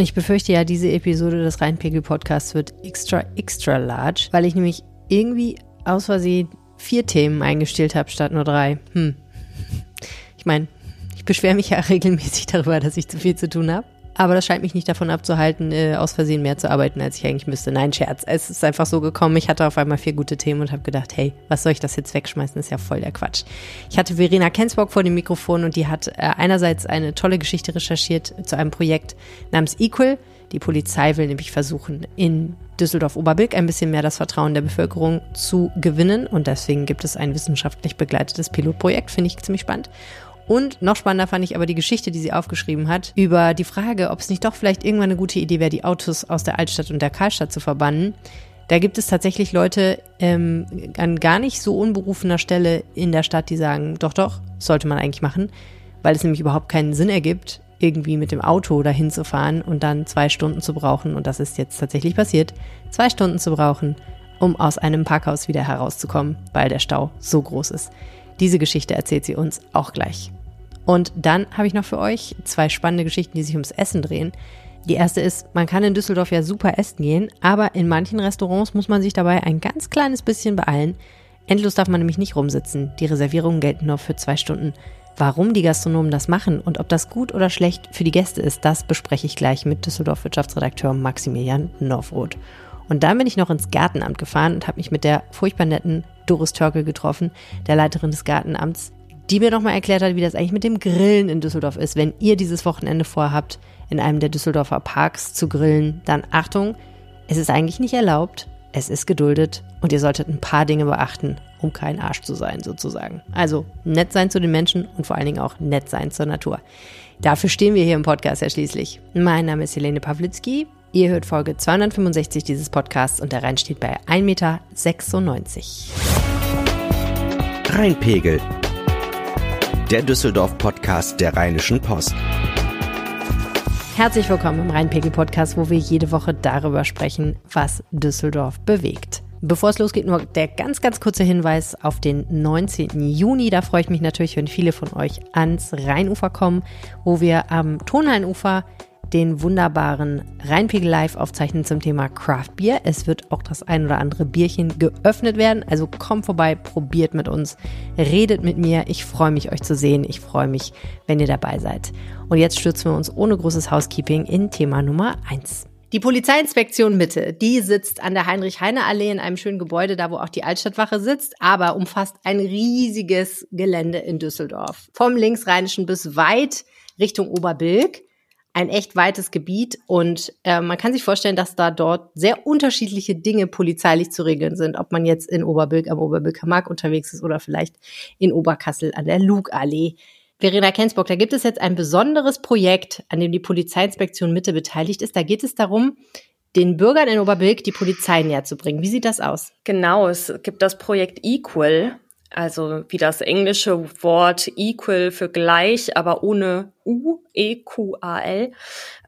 Ich befürchte ja, diese Episode des Rheinpegel-Podcasts wird extra, extra large, weil ich nämlich irgendwie aus Versehen vier Themen eingestellt habe statt nur drei. Hm. Ich meine, ich beschwere mich ja regelmäßig darüber, dass ich zu viel zu tun habe. Aber das scheint mich nicht davon abzuhalten, äh, aus Versehen mehr zu arbeiten, als ich eigentlich müsste. Nein, Scherz. Es ist einfach so gekommen. Ich hatte auf einmal vier gute Themen und habe gedacht, hey, was soll ich das jetzt wegschmeißen? Das ist ja voll der Quatsch. Ich hatte Verena Kensbock vor dem Mikrofon und die hat äh, einerseits eine tolle Geschichte recherchiert zu einem Projekt namens Equal. Die Polizei will nämlich versuchen, in Düsseldorf-Oberbilk ein bisschen mehr das Vertrauen der Bevölkerung zu gewinnen. Und deswegen gibt es ein wissenschaftlich begleitetes Pilotprojekt, finde ich ziemlich spannend. Und noch spannender fand ich aber die Geschichte, die sie aufgeschrieben hat, über die Frage, ob es nicht doch vielleicht irgendwann eine gute Idee wäre, die Autos aus der Altstadt und der Karlstadt zu verbannen. Da gibt es tatsächlich Leute ähm, an gar nicht so unberufener Stelle in der Stadt, die sagen, doch, doch, sollte man eigentlich machen, weil es nämlich überhaupt keinen Sinn ergibt, irgendwie mit dem Auto dahin zu fahren und dann zwei Stunden zu brauchen, und das ist jetzt tatsächlich passiert, zwei Stunden zu brauchen, um aus einem Parkhaus wieder herauszukommen, weil der Stau so groß ist. Diese Geschichte erzählt sie uns auch gleich. Und dann habe ich noch für euch zwei spannende Geschichten, die sich ums Essen drehen. Die erste ist, man kann in Düsseldorf ja super essen gehen, aber in manchen Restaurants muss man sich dabei ein ganz kleines bisschen beeilen. Endlos darf man nämlich nicht rumsitzen. Die Reservierungen gelten nur für zwei Stunden. Warum die Gastronomen das machen und ob das gut oder schlecht für die Gäste ist, das bespreche ich gleich mit Düsseldorf Wirtschaftsredakteur Maximilian Norfroth. Und dann bin ich noch ins Gartenamt gefahren und habe mich mit der furchtbar netten Doris Törkel getroffen, der Leiterin des Gartenamts, die mir nochmal erklärt hat, wie das eigentlich mit dem Grillen in Düsseldorf ist. Wenn ihr dieses Wochenende vorhabt, in einem der Düsseldorfer Parks zu grillen, dann Achtung, es ist eigentlich nicht erlaubt, es ist geduldet und ihr solltet ein paar Dinge beachten, um kein Arsch zu sein, sozusagen. Also nett sein zu den Menschen und vor allen Dingen auch nett sein zur Natur. Dafür stehen wir hier im Podcast ja schließlich. Mein Name ist Helene Pawlitzki. Ihr hört Folge 265 dieses Podcasts und der Rhein steht bei 1,96 Meter. Rheinpegel der Düsseldorf-Podcast der Rheinischen Post. Herzlich willkommen im Rheinpegel-Podcast, wo wir jede Woche darüber sprechen, was Düsseldorf bewegt. Bevor es losgeht, nur der ganz, ganz kurze Hinweis auf den 19. Juni. Da freue ich mich natürlich, wenn viele von euch ans Rheinufer kommen, wo wir am Tonhallenufer den wunderbaren Rheinpegel Live aufzeichnen zum Thema Craft Beer. Es wird auch das ein oder andere Bierchen geöffnet werden. Also kommt vorbei, probiert mit uns, redet mit mir. Ich freue mich, euch zu sehen. Ich freue mich, wenn ihr dabei seid. Und jetzt stürzen wir uns ohne großes Housekeeping in Thema Nummer 1. Die Polizeiinspektion Mitte, die sitzt an der Heinrich-Heine-Allee in einem schönen Gebäude, da wo auch die Altstadtwache sitzt, aber umfasst ein riesiges Gelände in Düsseldorf. Vom linksrheinischen bis weit Richtung Oberbilk ein echt weites Gebiet und äh, man kann sich vorstellen, dass da dort sehr unterschiedliche Dinge polizeilich zu regeln sind, ob man jetzt in Oberbilk am Oberbilker Markt unterwegs ist oder vielleicht in Oberkassel an der Lugallee. Verena Kensburg, da gibt es jetzt ein besonderes Projekt, an dem die Polizeiinspektion Mitte beteiligt ist. Da geht es darum, den Bürgern in Oberbilk die Polizei näher zu bringen. Wie sieht das aus? Genau, es gibt das Projekt Equal also wie das englische Wort equal für gleich, aber ohne U, E-Q-A-L.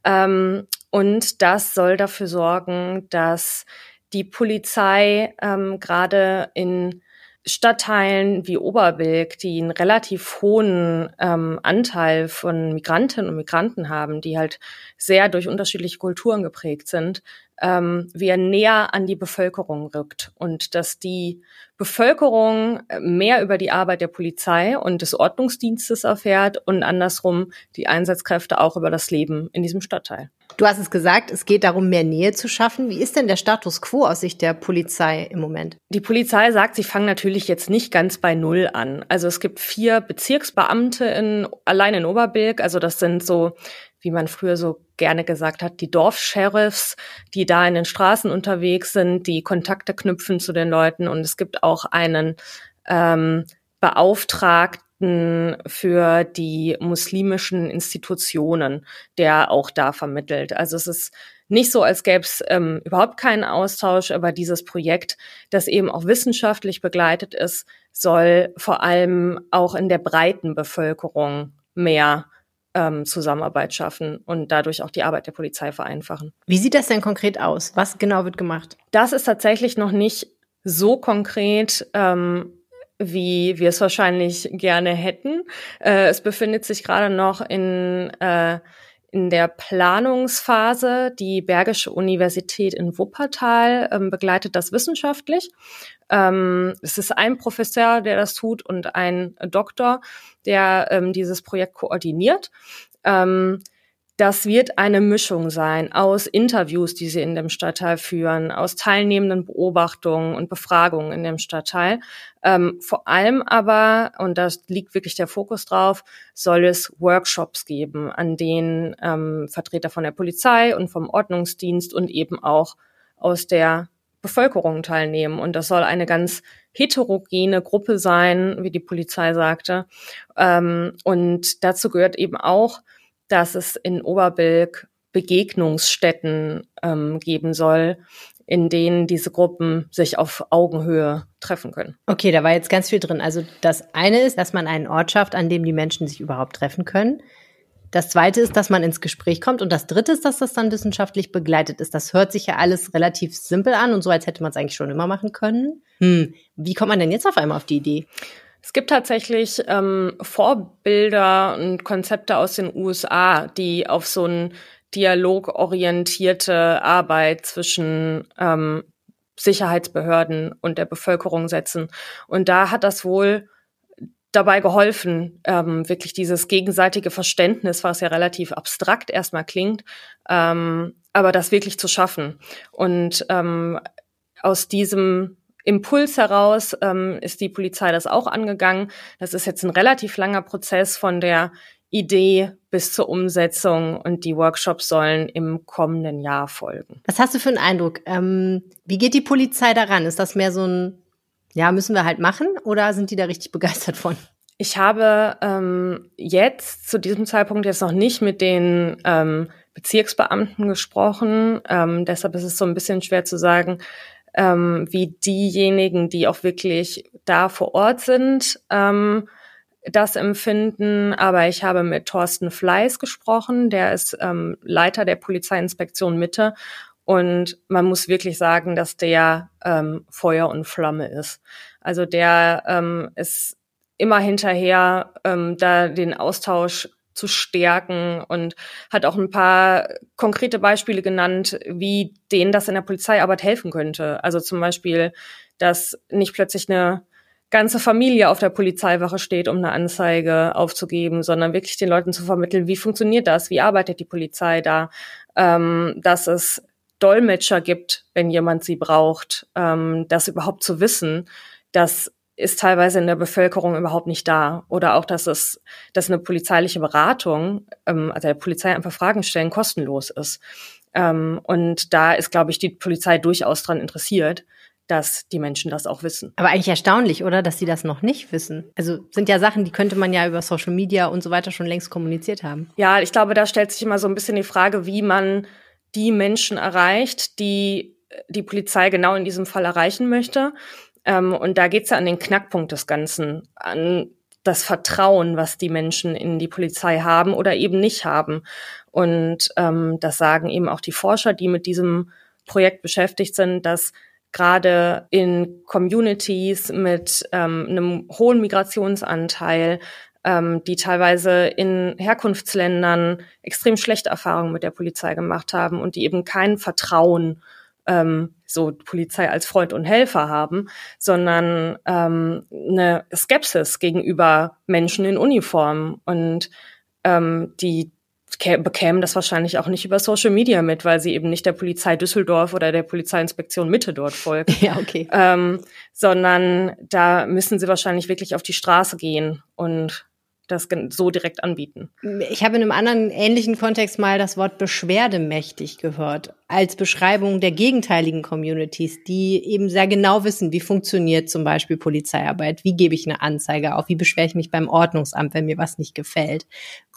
Ähm, und das soll dafür sorgen, dass die Polizei ähm, gerade in Stadtteilen wie Oberbilk, die einen relativ hohen ähm, Anteil von Migrantinnen und Migranten haben, die halt sehr durch unterschiedliche Kulturen geprägt sind, ähm, wie er näher an die Bevölkerung rückt und dass die Bevölkerung mehr über die Arbeit der Polizei und des Ordnungsdienstes erfährt und andersrum die Einsatzkräfte auch über das Leben in diesem Stadtteil. Du hast es gesagt, es geht darum, mehr Nähe zu schaffen. Wie ist denn der Status quo aus Sicht der Polizei im Moment? Die Polizei sagt, sie fangen natürlich jetzt nicht ganz bei Null an. Also es gibt vier Bezirksbeamte in, allein in Oberbilk. Also das sind so wie man früher so gerne gesagt hat, die Dorfsheriffs, die da in den Straßen unterwegs sind, die Kontakte knüpfen zu den Leuten. Und es gibt auch einen ähm, Beauftragten für die muslimischen Institutionen, der auch da vermittelt. Also es ist nicht so, als gäbe es ähm, überhaupt keinen Austausch, aber dieses Projekt, das eben auch wissenschaftlich begleitet ist, soll vor allem auch in der breiten Bevölkerung mehr ähm, Zusammenarbeit schaffen und dadurch auch die Arbeit der Polizei vereinfachen. Wie sieht das denn konkret aus? Was genau wird gemacht? Das ist tatsächlich noch nicht so konkret. Ähm, wie wir es wahrscheinlich gerne hätten. Äh, es befindet sich gerade noch in, äh, in der Planungsphase. Die Bergische Universität in Wuppertal ähm, begleitet das wissenschaftlich. Ähm, es ist ein Professor, der das tut und ein Doktor, der ähm, dieses Projekt koordiniert. Ähm, das wird eine Mischung sein aus Interviews, die sie in dem Stadtteil führen, aus teilnehmenden Beobachtungen und Befragungen in dem Stadtteil. Ähm, vor allem aber, und da liegt wirklich der Fokus drauf, soll es Workshops geben, an denen ähm, Vertreter von der Polizei und vom Ordnungsdienst und eben auch aus der Bevölkerung teilnehmen. Und das soll eine ganz heterogene Gruppe sein, wie die Polizei sagte. Ähm, und dazu gehört eben auch, dass es in Oberbilk Begegnungsstätten ähm, geben soll, in denen diese Gruppen sich auf Augenhöhe treffen können. Okay, da war jetzt ganz viel drin. Also das eine ist, dass man einen Ort schafft, an dem die Menschen sich überhaupt treffen können. Das zweite ist, dass man ins Gespräch kommt. Und das dritte ist, dass das dann wissenschaftlich begleitet ist. Das hört sich ja alles relativ simpel an und so, als hätte man es eigentlich schon immer machen können. Hm. Wie kommt man denn jetzt auf einmal auf die Idee? Es gibt tatsächlich ähm, Vorbilder und Konzepte aus den USA, die auf so ein dialogorientierte Arbeit zwischen ähm, Sicherheitsbehörden und der Bevölkerung setzen. Und da hat das wohl dabei geholfen, ähm, wirklich dieses gegenseitige Verständnis, was ja relativ abstrakt erstmal klingt, ähm, aber das wirklich zu schaffen. Und ähm, aus diesem Impuls heraus ähm, ist die Polizei das auch angegangen. Das ist jetzt ein relativ langer Prozess von der Idee bis zur Umsetzung und die Workshops sollen im kommenden Jahr folgen. Was hast du für einen Eindruck? Ähm, wie geht die Polizei daran? Ist das mehr so ein, ja, müssen wir halt machen oder sind die da richtig begeistert von? Ich habe ähm, jetzt zu diesem Zeitpunkt jetzt noch nicht mit den ähm, Bezirksbeamten gesprochen. Ähm, deshalb ist es so ein bisschen schwer zu sagen, ähm, wie diejenigen, die auch wirklich da vor Ort sind, ähm, das empfinden. Aber ich habe mit Thorsten Fleiß gesprochen, der ist ähm, Leiter der Polizeiinspektion Mitte. Und man muss wirklich sagen, dass der ähm, Feuer und Flamme ist. Also der ähm, ist immer hinterher, ähm, da den Austausch zu stärken und hat auch ein paar konkrete Beispiele genannt, wie denen das in der Polizeiarbeit helfen könnte. Also zum Beispiel, dass nicht plötzlich eine ganze Familie auf der Polizeiwache steht, um eine Anzeige aufzugeben, sondern wirklich den Leuten zu vermitteln, wie funktioniert das, wie arbeitet die Polizei da, ähm, dass es Dolmetscher gibt, wenn jemand sie braucht, ähm, das überhaupt zu wissen, dass ist teilweise in der Bevölkerung überhaupt nicht da. Oder auch, dass es, dass eine polizeiliche Beratung, ähm, also der Polizei einfach Fragen stellen, kostenlos ist. Ähm, und da ist, glaube ich, die Polizei durchaus dran interessiert, dass die Menschen das auch wissen. Aber eigentlich erstaunlich, oder, dass sie das noch nicht wissen. Also sind ja Sachen, die könnte man ja über Social Media und so weiter schon längst kommuniziert haben. Ja, ich glaube, da stellt sich immer so ein bisschen die Frage, wie man die Menschen erreicht, die die Polizei genau in diesem Fall erreichen möchte. Ähm, und da geht es ja an den Knackpunkt des Ganzen, an das Vertrauen, was die Menschen in die Polizei haben oder eben nicht haben. Und ähm, das sagen eben auch die Forscher, die mit diesem Projekt beschäftigt sind, dass gerade in Communities mit ähm, einem hohen Migrationsanteil, ähm, die teilweise in Herkunftsländern extrem schlechte Erfahrungen mit der Polizei gemacht haben und die eben kein Vertrauen ähm, so Polizei als Freund und Helfer haben, sondern ähm, eine Skepsis gegenüber Menschen in Uniform. Und ähm, die bekämen das wahrscheinlich auch nicht über Social Media mit, weil sie eben nicht der Polizei Düsseldorf oder der Polizeiinspektion Mitte dort folgen. Ja, okay. Ähm, sondern da müssen sie wahrscheinlich wirklich auf die Straße gehen und das so direkt anbieten. Ich habe in einem anderen ähnlichen Kontext mal das Wort beschwerdemächtig gehört, als Beschreibung der gegenteiligen Communities, die eben sehr genau wissen, wie funktioniert zum Beispiel Polizeiarbeit, wie gebe ich eine Anzeige auf, wie beschwere ich mich beim Ordnungsamt, wenn mir was nicht gefällt,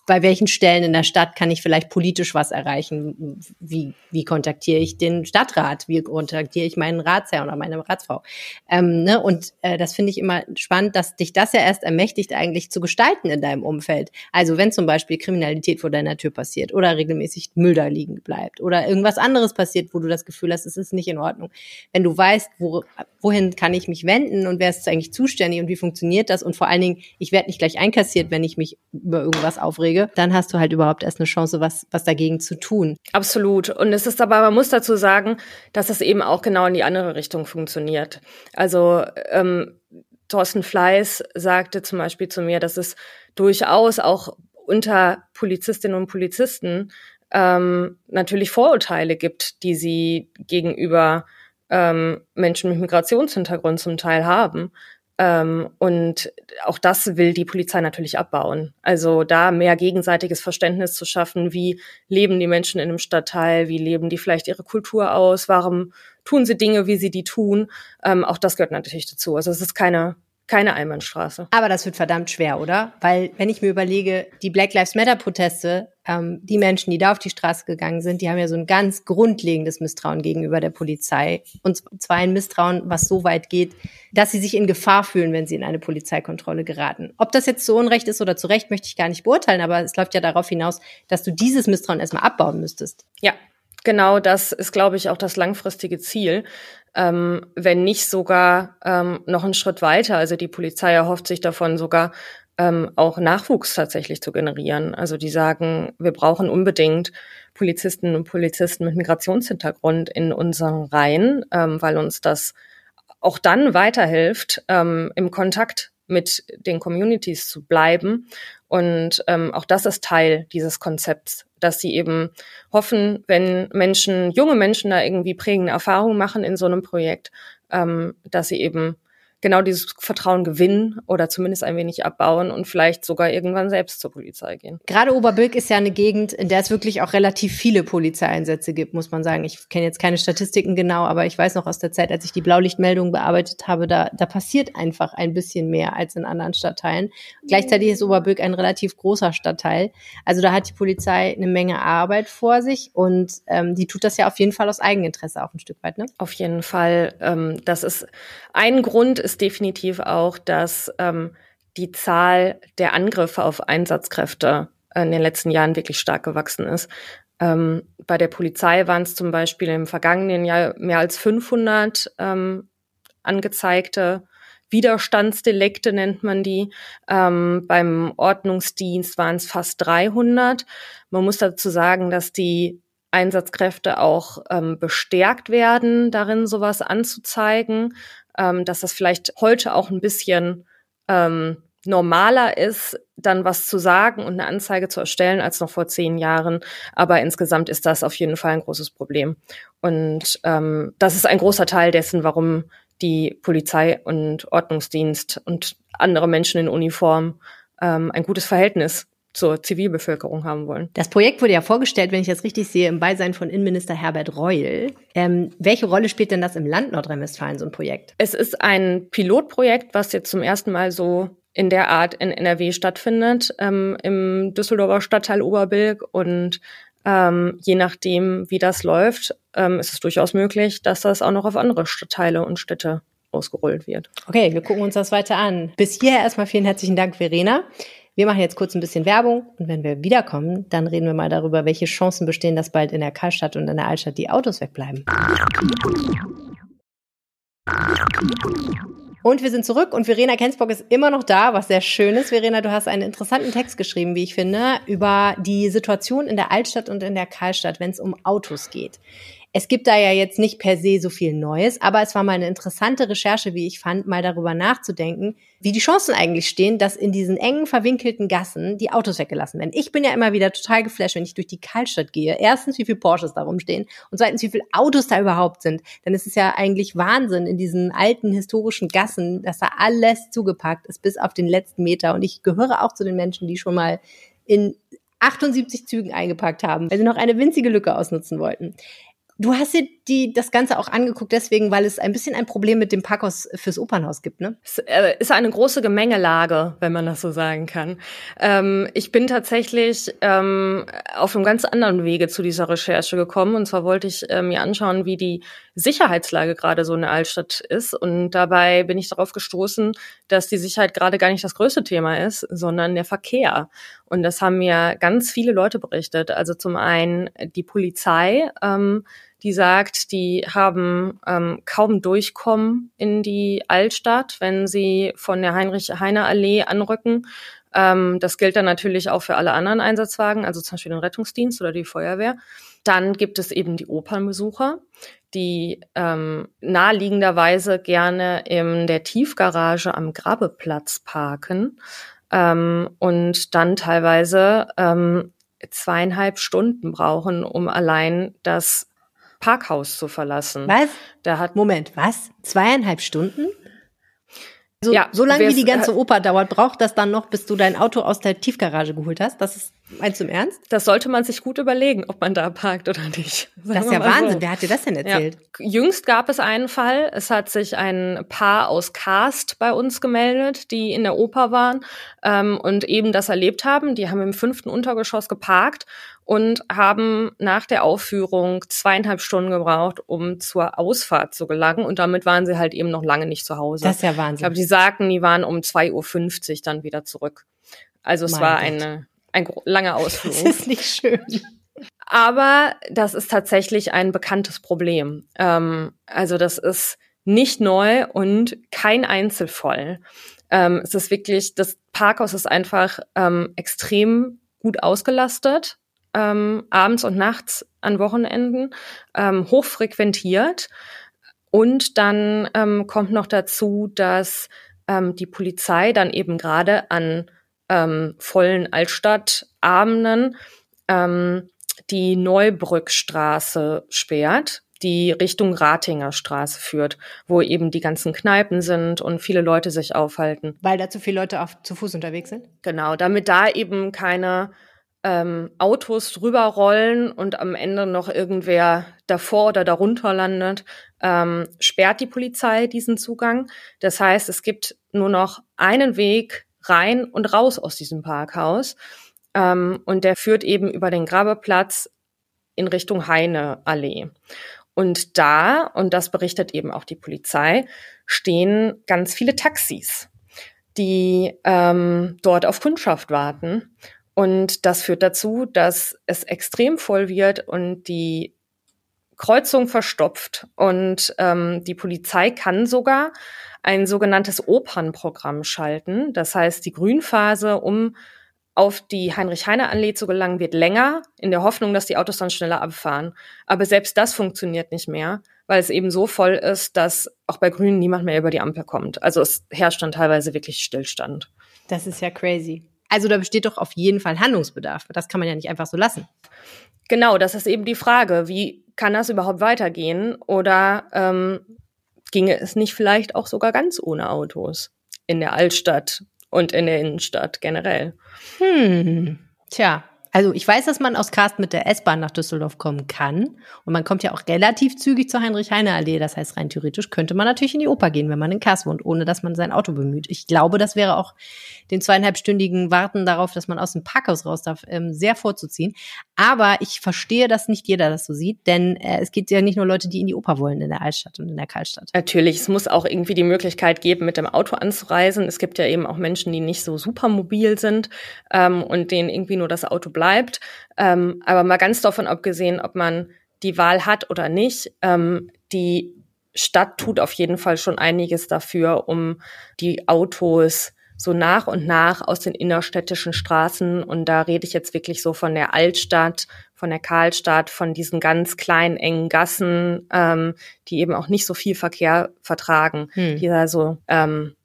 bei welchen Stellen in der Stadt kann ich vielleicht politisch was erreichen? Wie, wie kontaktiere ich den Stadtrat? Wie kontaktiere ich meinen Ratsherr oder meine Ratsfrau? Ähm, ne? Und äh, das finde ich immer spannend, dass dich das ja erst ermächtigt, eigentlich zu gestalten in deinem Umfeld. Also wenn zum Beispiel Kriminalität vor deiner Tür passiert oder regelmäßig Müll da liegen bleibt oder irgendwas anderes passiert, wo du das Gefühl hast, es ist nicht in Ordnung. Wenn du weißt, wo, wohin kann ich mich wenden und wer ist eigentlich zuständig und wie funktioniert das und vor allen Dingen, ich werde nicht gleich einkassiert, wenn ich mich über irgendwas aufrege, Minderjährige, dann hast du halt überhaupt erst eine Chance, was, was dagegen zu tun. Absolut. Und es ist aber, man muss dazu sagen, dass es eben auch genau in die andere Richtung funktioniert. Also ähm, Thorsten Fleiß sagte zum Beispiel zu mir, dass es durchaus auch unter Polizistinnen und Polizisten ähm, natürlich Vorurteile gibt, die sie gegenüber ähm, Menschen mit Migrationshintergrund zum Teil haben. Ähm, und auch das will die Polizei natürlich abbauen. Also da mehr gegenseitiges Verständnis zu schaffen, wie leben die Menschen in einem Stadtteil, wie leben die vielleicht ihre Kultur aus, warum tun sie Dinge, wie sie die tun. Ähm, auch das gehört natürlich dazu. Also es ist keine keine Einbahnstraße. Aber das wird verdammt schwer, oder? Weil wenn ich mir überlege, die Black Lives Matter Proteste, ähm, die Menschen, die da auf die Straße gegangen sind, die haben ja so ein ganz grundlegendes Misstrauen gegenüber der Polizei. Und zwar ein Misstrauen, was so weit geht, dass sie sich in Gefahr fühlen, wenn sie in eine Polizeikontrolle geraten. Ob das jetzt zu Unrecht ist oder zu Recht, möchte ich gar nicht beurteilen, aber es läuft ja darauf hinaus, dass du dieses Misstrauen erstmal abbauen müsstest. Ja, Genau, das ist, glaube ich, auch das langfristige Ziel ähm, wenn nicht sogar ähm, noch einen Schritt weiter. Also die Polizei erhofft sich davon sogar ähm, auch Nachwuchs tatsächlich zu generieren. Also die sagen, wir brauchen unbedingt Polizistinnen und Polizisten mit Migrationshintergrund in unseren Reihen, ähm, weil uns das auch dann weiterhilft, ähm, im Kontakt mit den Communities zu bleiben. Und ähm, auch das ist Teil dieses Konzepts, dass sie eben hoffen, wenn Menschen, junge Menschen da irgendwie prägende Erfahrungen machen in so einem Projekt, ähm, dass sie eben genau dieses Vertrauen gewinnen oder zumindest ein wenig abbauen und vielleicht sogar irgendwann selbst zur Polizei gehen. Gerade Oberbilk ist ja eine Gegend, in der es wirklich auch relativ viele Polizeieinsätze gibt, muss man sagen. Ich kenne jetzt keine Statistiken genau, aber ich weiß noch aus der Zeit, als ich die Blaulichtmeldungen bearbeitet habe, da, da passiert einfach ein bisschen mehr als in anderen Stadtteilen. Gleichzeitig ist Oberbilk ein relativ großer Stadtteil. Also da hat die Polizei eine Menge Arbeit vor sich und ähm, die tut das ja auf jeden Fall aus Eigeninteresse auch ein Stück weit. Ne? Auf jeden Fall. Ähm, das ist ein Grund, ist ist definitiv auch, dass ähm, die Zahl der Angriffe auf Einsatzkräfte in den letzten Jahren wirklich stark gewachsen ist. Ähm, bei der Polizei waren es zum Beispiel im vergangenen Jahr mehr als 500 ähm, angezeigte Widerstandsdelikte nennt man die. Ähm, beim Ordnungsdienst waren es fast 300. Man muss dazu sagen, dass die Einsatzkräfte auch ähm, bestärkt werden, darin sowas anzuzeigen ähm, dass das vielleicht heute auch ein bisschen ähm, normaler ist, dann was zu sagen und eine Anzeige zu erstellen als noch vor zehn Jahren. Aber insgesamt ist das auf jeden Fall ein großes Problem. Und ähm, das ist ein großer Teil dessen, warum die Polizei und Ordnungsdienst und andere Menschen in Uniform ähm, ein gutes Verhältnis zur Zivilbevölkerung haben wollen. Das Projekt wurde ja vorgestellt, wenn ich das richtig sehe, im Beisein von Innenminister Herbert Reul. Ähm, welche Rolle spielt denn das im Land Nordrhein-Westfalen, so ein Projekt? Es ist ein Pilotprojekt, was jetzt zum ersten Mal so in der Art in NRW stattfindet, ähm, im Düsseldorfer Stadtteil Oberbilk. Und ähm, je nachdem, wie das läuft, ähm, ist es durchaus möglich, dass das auch noch auf andere Stadtteile und Städte ausgerollt wird. Okay, wir gucken uns das weiter an. Bis hierher erstmal vielen herzlichen Dank, Verena. Wir machen jetzt kurz ein bisschen Werbung und wenn wir wiederkommen, dann reden wir mal darüber, welche Chancen bestehen, dass bald in der Karlstadt und in der Altstadt die Autos wegbleiben. Und wir sind zurück und Verena Kensbock ist immer noch da, was sehr schön ist. Verena, du hast einen interessanten Text geschrieben, wie ich finde, über die Situation in der Altstadt und in der Karlstadt, wenn es um Autos geht. Es gibt da ja jetzt nicht per se so viel Neues, aber es war mal eine interessante Recherche, wie ich fand, mal darüber nachzudenken, wie die Chancen eigentlich stehen, dass in diesen engen, verwinkelten Gassen die Autos weggelassen werden. Ich bin ja immer wieder total geflasht, wenn ich durch die Kaltstadt gehe. Erstens, wie viele Porsches da rumstehen und zweitens, wie viele Autos da überhaupt sind. Denn es ist ja eigentlich Wahnsinn in diesen alten, historischen Gassen, dass da alles zugepackt ist bis auf den letzten Meter. Und ich gehöre auch zu den Menschen, die schon mal in 78 Zügen eingepackt haben, weil sie noch eine winzige Lücke ausnutzen wollten. Du hast dir die, das Ganze auch angeguckt, deswegen, weil es ein bisschen ein Problem mit dem Parkhaus fürs Opernhaus gibt, ne? Es äh, ist eine große Gemengelage, wenn man das so sagen kann. Ähm, ich bin tatsächlich ähm, auf einem ganz anderen Wege zu dieser Recherche gekommen. Und zwar wollte ich äh, mir anschauen, wie die Sicherheitslage gerade so in der Altstadt ist. Und dabei bin ich darauf gestoßen, dass die Sicherheit gerade gar nicht das größte Thema ist, sondern der Verkehr. Und das haben mir ganz viele Leute berichtet. Also zum einen die Polizei, ähm, die sagt, die haben ähm, kaum Durchkommen in die Altstadt, wenn sie von der Heinrich-Heine-Allee anrücken. Ähm, das gilt dann natürlich auch für alle anderen Einsatzwagen, also zum Beispiel den Rettungsdienst oder die Feuerwehr. Dann gibt es eben die Opernbesucher, die ähm, naheliegenderweise gerne in der Tiefgarage am Grabeplatz parken ähm, und dann teilweise ähm, zweieinhalb Stunden brauchen, um allein das Parkhaus zu verlassen. Was? Da hat Moment, was? Zweieinhalb Stunden? So, ja, so lange wie die ganze Oper dauert, braucht das dann noch, bis du dein Auto aus der Tiefgarage geholt hast? Das ist, meinst du im Ernst? Das sollte man sich gut überlegen, ob man da parkt oder nicht. Das ist ja Wahnsinn. So. Wer hat dir das denn erzählt? Ja. Jüngst gab es einen Fall. Es hat sich ein Paar aus Cast bei uns gemeldet, die in der Oper waren ähm, und eben das erlebt haben. Die haben im fünften Untergeschoss geparkt und haben nach der Aufführung zweieinhalb Stunden gebraucht, um zur Ausfahrt zu gelangen. Und damit waren sie halt eben noch lange nicht zu Hause. Das ist ja Wahnsinn. Ich glaube, die sagten, die waren um 2.50 Uhr dann wieder zurück. Also es mein war eine, ein langer Ausflug. Das ist nicht schön. Aber das ist tatsächlich ein bekanntes Problem. Ähm, also das ist nicht neu und kein Einzelfall. Ähm, es ist wirklich, das Parkhaus ist einfach ähm, extrem gut ausgelastet ähm, abends und nachts an Wochenenden, ähm, hochfrequentiert. Und dann ähm, kommt noch dazu, dass ähm, die Polizei dann eben gerade an ähm, vollen Altstadtabenden ähm, die Neubrückstraße sperrt, die Richtung Ratinger Straße führt, wo eben die ganzen Kneipen sind und viele Leute sich aufhalten. Weil da zu viele Leute auf, zu Fuß unterwegs sind? Genau, damit da eben keine ähm, Autos drüber rollen und am Ende noch irgendwer davor oder darunter landet, ähm, sperrt die Polizei diesen Zugang. Das heißt, es gibt nur noch einen Weg rein und raus aus diesem Parkhaus. Ähm, und der führt eben über den Grabeplatz in Richtung Heine-Allee. Und da, und das berichtet eben auch die Polizei, stehen ganz viele Taxis, die ähm, dort auf Kundschaft warten und das führt dazu, dass es extrem voll wird und die Kreuzung verstopft. Und ähm, die Polizei kann sogar ein sogenanntes Opernprogramm schalten. Das heißt, die Grünphase, um auf die Heinrich-Heine-Allee zu gelangen, wird länger, in der Hoffnung, dass die Autos dann schneller abfahren. Aber selbst das funktioniert nicht mehr, weil es eben so voll ist, dass auch bei Grünen niemand mehr über die Ampel kommt. Also es herrscht dann teilweise wirklich Stillstand. Das ist ja crazy. Also da besteht doch auf jeden Fall Handlungsbedarf. Das kann man ja nicht einfach so lassen. Genau, das ist eben die Frage. Wie kann das überhaupt weitergehen? Oder ähm, ginge es nicht vielleicht auch sogar ganz ohne Autos in der Altstadt und in der Innenstadt generell? Hm, tja, also ich weiß, dass man aus Karst mit der S-Bahn nach Düsseldorf kommen kann. Und man kommt ja auch relativ zügig zur Heinrich-Heine-Allee. Das heißt, rein theoretisch könnte man natürlich in die Oper gehen, wenn man in Karst wohnt, ohne dass man sein Auto bemüht. Ich glaube, das wäre auch den zweieinhalbstündigen Warten darauf, dass man aus dem Parkhaus raus darf, ähm, sehr vorzuziehen. Aber ich verstehe, dass nicht jeder das so sieht, denn äh, es gibt ja nicht nur Leute, die in die Oper wollen in der Altstadt und in der Kaltstadt. Natürlich, es muss auch irgendwie die Möglichkeit geben, mit dem Auto anzureisen. Es gibt ja eben auch Menschen, die nicht so super mobil sind ähm, und denen irgendwie nur das Auto bleibt. Ähm, aber mal ganz davon abgesehen, ob man die Wahl hat oder nicht, ähm, die Stadt tut auf jeden Fall schon einiges dafür, um die Autos so nach und nach aus den innerstädtischen Straßen, und da rede ich jetzt wirklich so von der Altstadt, von der Karlstadt, von diesen ganz kleinen, engen Gassen, ähm, die eben auch nicht so viel Verkehr vertragen, hm. die also ähm,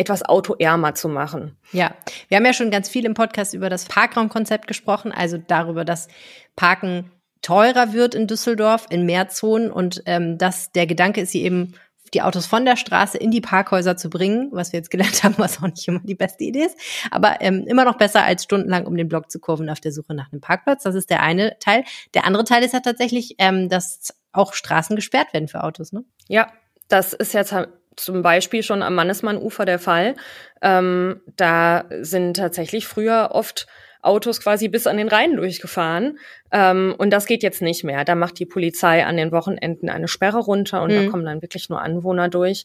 etwas autoärmer zu machen. Ja, wir haben ja schon ganz viel im Podcast über das Parkraumkonzept gesprochen, also darüber, dass Parken teurer wird in Düsseldorf, in mehr Zonen und ähm, dass der Gedanke ist, sie eben die Autos von der Straße in die Parkhäuser zu bringen, was wir jetzt gelernt haben, was auch nicht immer die beste Idee ist, aber ähm, immer noch besser als stundenlang um den Block zu kurven auf der Suche nach einem Parkplatz. Das ist der eine Teil. Der andere Teil ist ja tatsächlich, ähm, dass auch Straßen gesperrt werden für Autos, ne? Ja, das ist jetzt zum Beispiel schon am Mannesmann-Ufer der Fall. Ähm, da sind tatsächlich früher oft Autos quasi bis an den Rhein durchgefahren. Ähm, und das geht jetzt nicht mehr. Da macht die Polizei an den Wochenenden eine Sperre runter und mhm. da kommen dann wirklich nur Anwohner durch.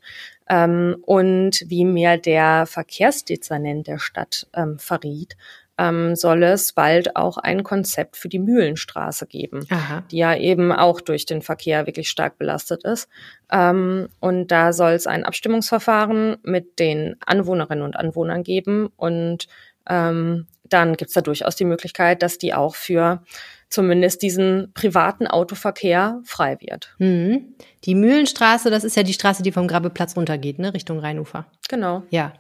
Ähm, und wie mir der Verkehrsdezernent der Stadt ähm, verriet, ähm, soll es bald auch ein Konzept für die Mühlenstraße geben, Aha. die ja eben auch durch den Verkehr wirklich stark belastet ist. Ähm, und da soll es ein Abstimmungsverfahren mit den Anwohnerinnen und Anwohnern geben und ähm, dann gibt's da durchaus die Möglichkeit, dass die auch für zumindest diesen privaten Autoverkehr frei wird. Mhm. Die Mühlenstraße, das ist ja die Straße, die vom Grabbeplatz runtergeht, ne, Richtung Rheinufer. Genau. Ja.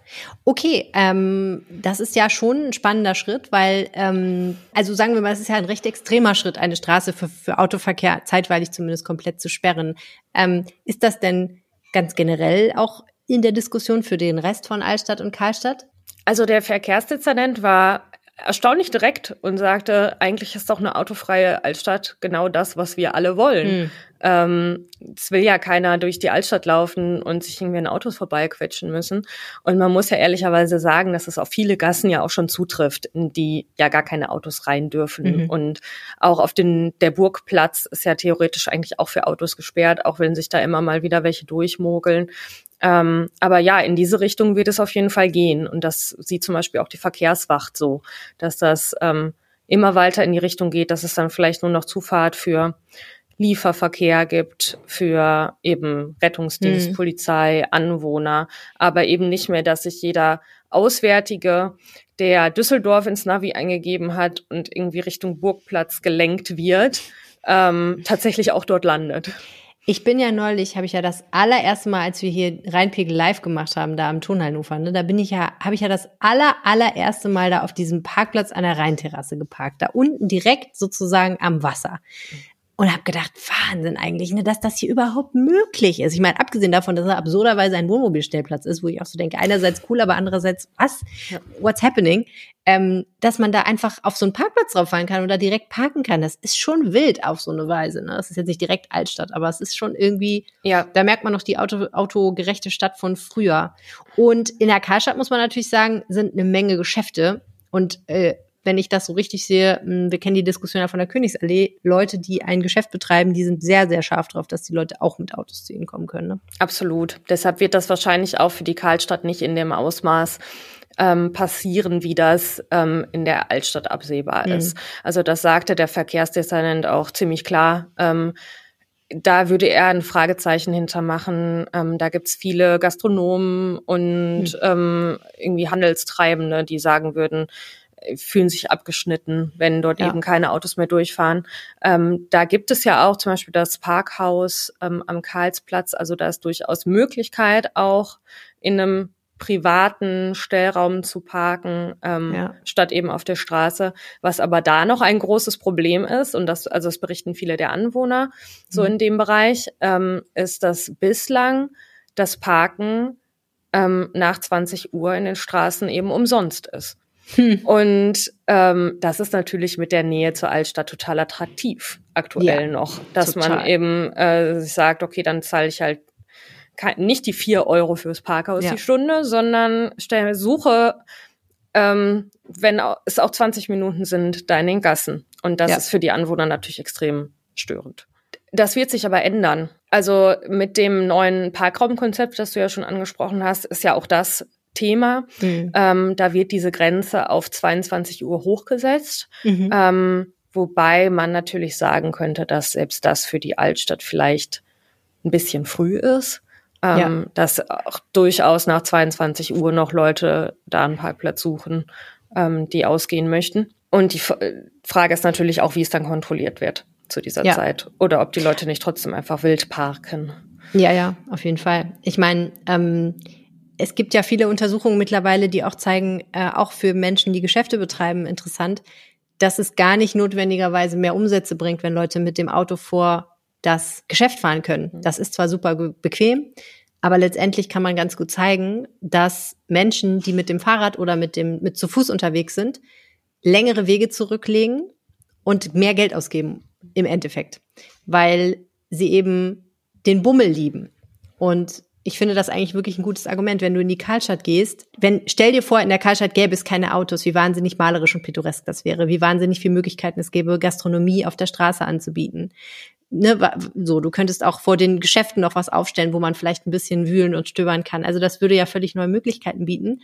Okay, ähm, das ist ja schon ein spannender Schritt, weil, ähm, also sagen wir mal, es ist ja ein recht extremer Schritt, eine Straße für, für Autoverkehr zeitweilig zumindest komplett zu sperren. Ähm, ist das denn ganz generell auch in der Diskussion für den Rest von Altstadt und Karlstadt? Also der Verkehrsdezernent war erstaunlich direkt und sagte, eigentlich ist doch eine autofreie Altstadt genau das, was wir alle wollen. Mhm. Ähm, es will ja keiner durch die Altstadt laufen und sich irgendwie an Autos vorbeiquetschen müssen. Und man muss ja ehrlicherweise sagen, dass es auf viele Gassen ja auch schon zutrifft, in die ja gar keine Autos rein dürfen. Mhm. Und auch auf den, der Burgplatz ist ja theoretisch eigentlich auch für Autos gesperrt, auch wenn sich da immer mal wieder welche durchmogeln. Ähm, aber ja, in diese Richtung wird es auf jeden Fall gehen. Und das sieht zum Beispiel auch die Verkehrswacht so, dass das ähm, immer weiter in die Richtung geht, dass es dann vielleicht nur noch Zufahrt für Lieferverkehr gibt, für eben Rettungsdienst, mhm. Polizei, Anwohner, aber eben nicht mehr, dass sich jeder Auswärtige, der Düsseldorf ins Navi eingegeben hat und irgendwie Richtung Burgplatz gelenkt wird, ähm, tatsächlich auch dort landet. Ich bin ja neulich, habe ich ja das allererste Mal, als wir hier Rheinpegel live gemacht haben, da am Tonhallenufer, ne, da bin ich ja, habe ich ja das aller, allererste Mal da auf diesem Parkplatz an der Rheinterrasse geparkt, da unten direkt sozusagen am Wasser und habe gedacht, Wahnsinn eigentlich, ne, dass das hier überhaupt möglich ist. Ich meine, abgesehen davon, dass er absurderweise ein Wohnmobilstellplatz ist, wo ich auch so denke, einerseits cool, aber andererseits, was? What's happening? Ähm, dass man da einfach auf so einen Parkplatz drauf fahren kann oder direkt parken kann, das ist schon wild auf so eine Weise. Ne? Das ist jetzt nicht direkt Altstadt, aber es ist schon irgendwie, ja. da merkt man noch die Auto, autogerechte Stadt von früher. Und in der Karstadt muss man natürlich sagen, sind eine Menge Geschäfte. Und äh, wenn ich das so richtig sehe, hm, wir kennen die Diskussion ja von der Königsallee, Leute, die ein Geschäft betreiben, die sind sehr, sehr scharf drauf, dass die Leute auch mit Autos zu ihnen kommen können. Ne? Absolut. Deshalb wird das wahrscheinlich auch für die Karlstadt nicht in dem Ausmaß ähm, passieren, wie das ähm, in der Altstadt absehbar mhm. ist. Also das sagte der Verkehrsdesignant auch ziemlich klar. Ähm, da würde er ein Fragezeichen hintermachen. Ähm, da gibt's viele Gastronomen und mhm. ähm, irgendwie Handelstreibende, die sagen würden, fühlen sich abgeschnitten, wenn dort ja. eben keine Autos mehr durchfahren. Ähm, da gibt es ja auch zum Beispiel das Parkhaus ähm, am Karlsplatz. Also da ist durchaus Möglichkeit, auch in einem privaten Stellraum zu parken, ähm, ja. statt eben auf der Straße. Was aber da noch ein großes Problem ist, und das, also das berichten viele der Anwohner so mhm. in dem Bereich, ähm, ist, dass bislang das Parken ähm, nach 20 Uhr in den Straßen eben umsonst ist. Hm. Und ähm, das ist natürlich mit der Nähe zur Altstadt total attraktiv aktuell ja, noch, dass total. man eben äh, sagt, okay, dann zahle ich halt nicht die vier Euro fürs Parkhaus ja. die Stunde, sondern stelle suche, ähm, wenn es auch 20 Minuten sind, da in den Gassen. Und das ja. ist für die Anwohner natürlich extrem störend. Das wird sich aber ändern. Also mit dem neuen Parkraumkonzept, das du ja schon angesprochen hast, ist ja auch das Thema. Mhm. Ähm, da wird diese Grenze auf 22 Uhr hochgesetzt. Mhm. Ähm, wobei man natürlich sagen könnte, dass selbst das für die Altstadt vielleicht ein bisschen früh ist. Ähm, ja. Dass auch durchaus nach 22 Uhr noch Leute da einen Parkplatz suchen, ähm, die ausgehen möchten. Und die Frage ist natürlich auch, wie es dann kontrolliert wird zu dieser ja. Zeit. Oder ob die Leute nicht trotzdem einfach wild parken. Ja, ja, auf jeden Fall. Ich meine, ähm, es gibt ja viele Untersuchungen mittlerweile, die auch zeigen, äh, auch für Menschen, die Geschäfte betreiben, interessant, dass es gar nicht notwendigerweise mehr Umsätze bringt, wenn Leute mit dem Auto vor das Geschäft fahren können. Mhm. Das ist zwar super bequem, aber letztendlich kann man ganz gut zeigen, dass Menschen, die mit dem Fahrrad oder mit dem mit zu Fuß unterwegs sind, längere Wege zurücklegen und mehr Geld ausgeben im Endeffekt, weil sie eben den Bummel lieben. Und ich finde das eigentlich wirklich ein gutes Argument, wenn du in die Karlstadt gehst. Wenn, stell dir vor, in der Karlstadt gäbe es keine Autos, wie wahnsinnig malerisch und pittoresk das wäre, wie wahnsinnig viele Möglichkeiten es gäbe, Gastronomie auf der Straße anzubieten. Ne, so, du könntest auch vor den Geschäften noch was aufstellen, wo man vielleicht ein bisschen wühlen und stöbern kann. Also das würde ja völlig neue Möglichkeiten bieten.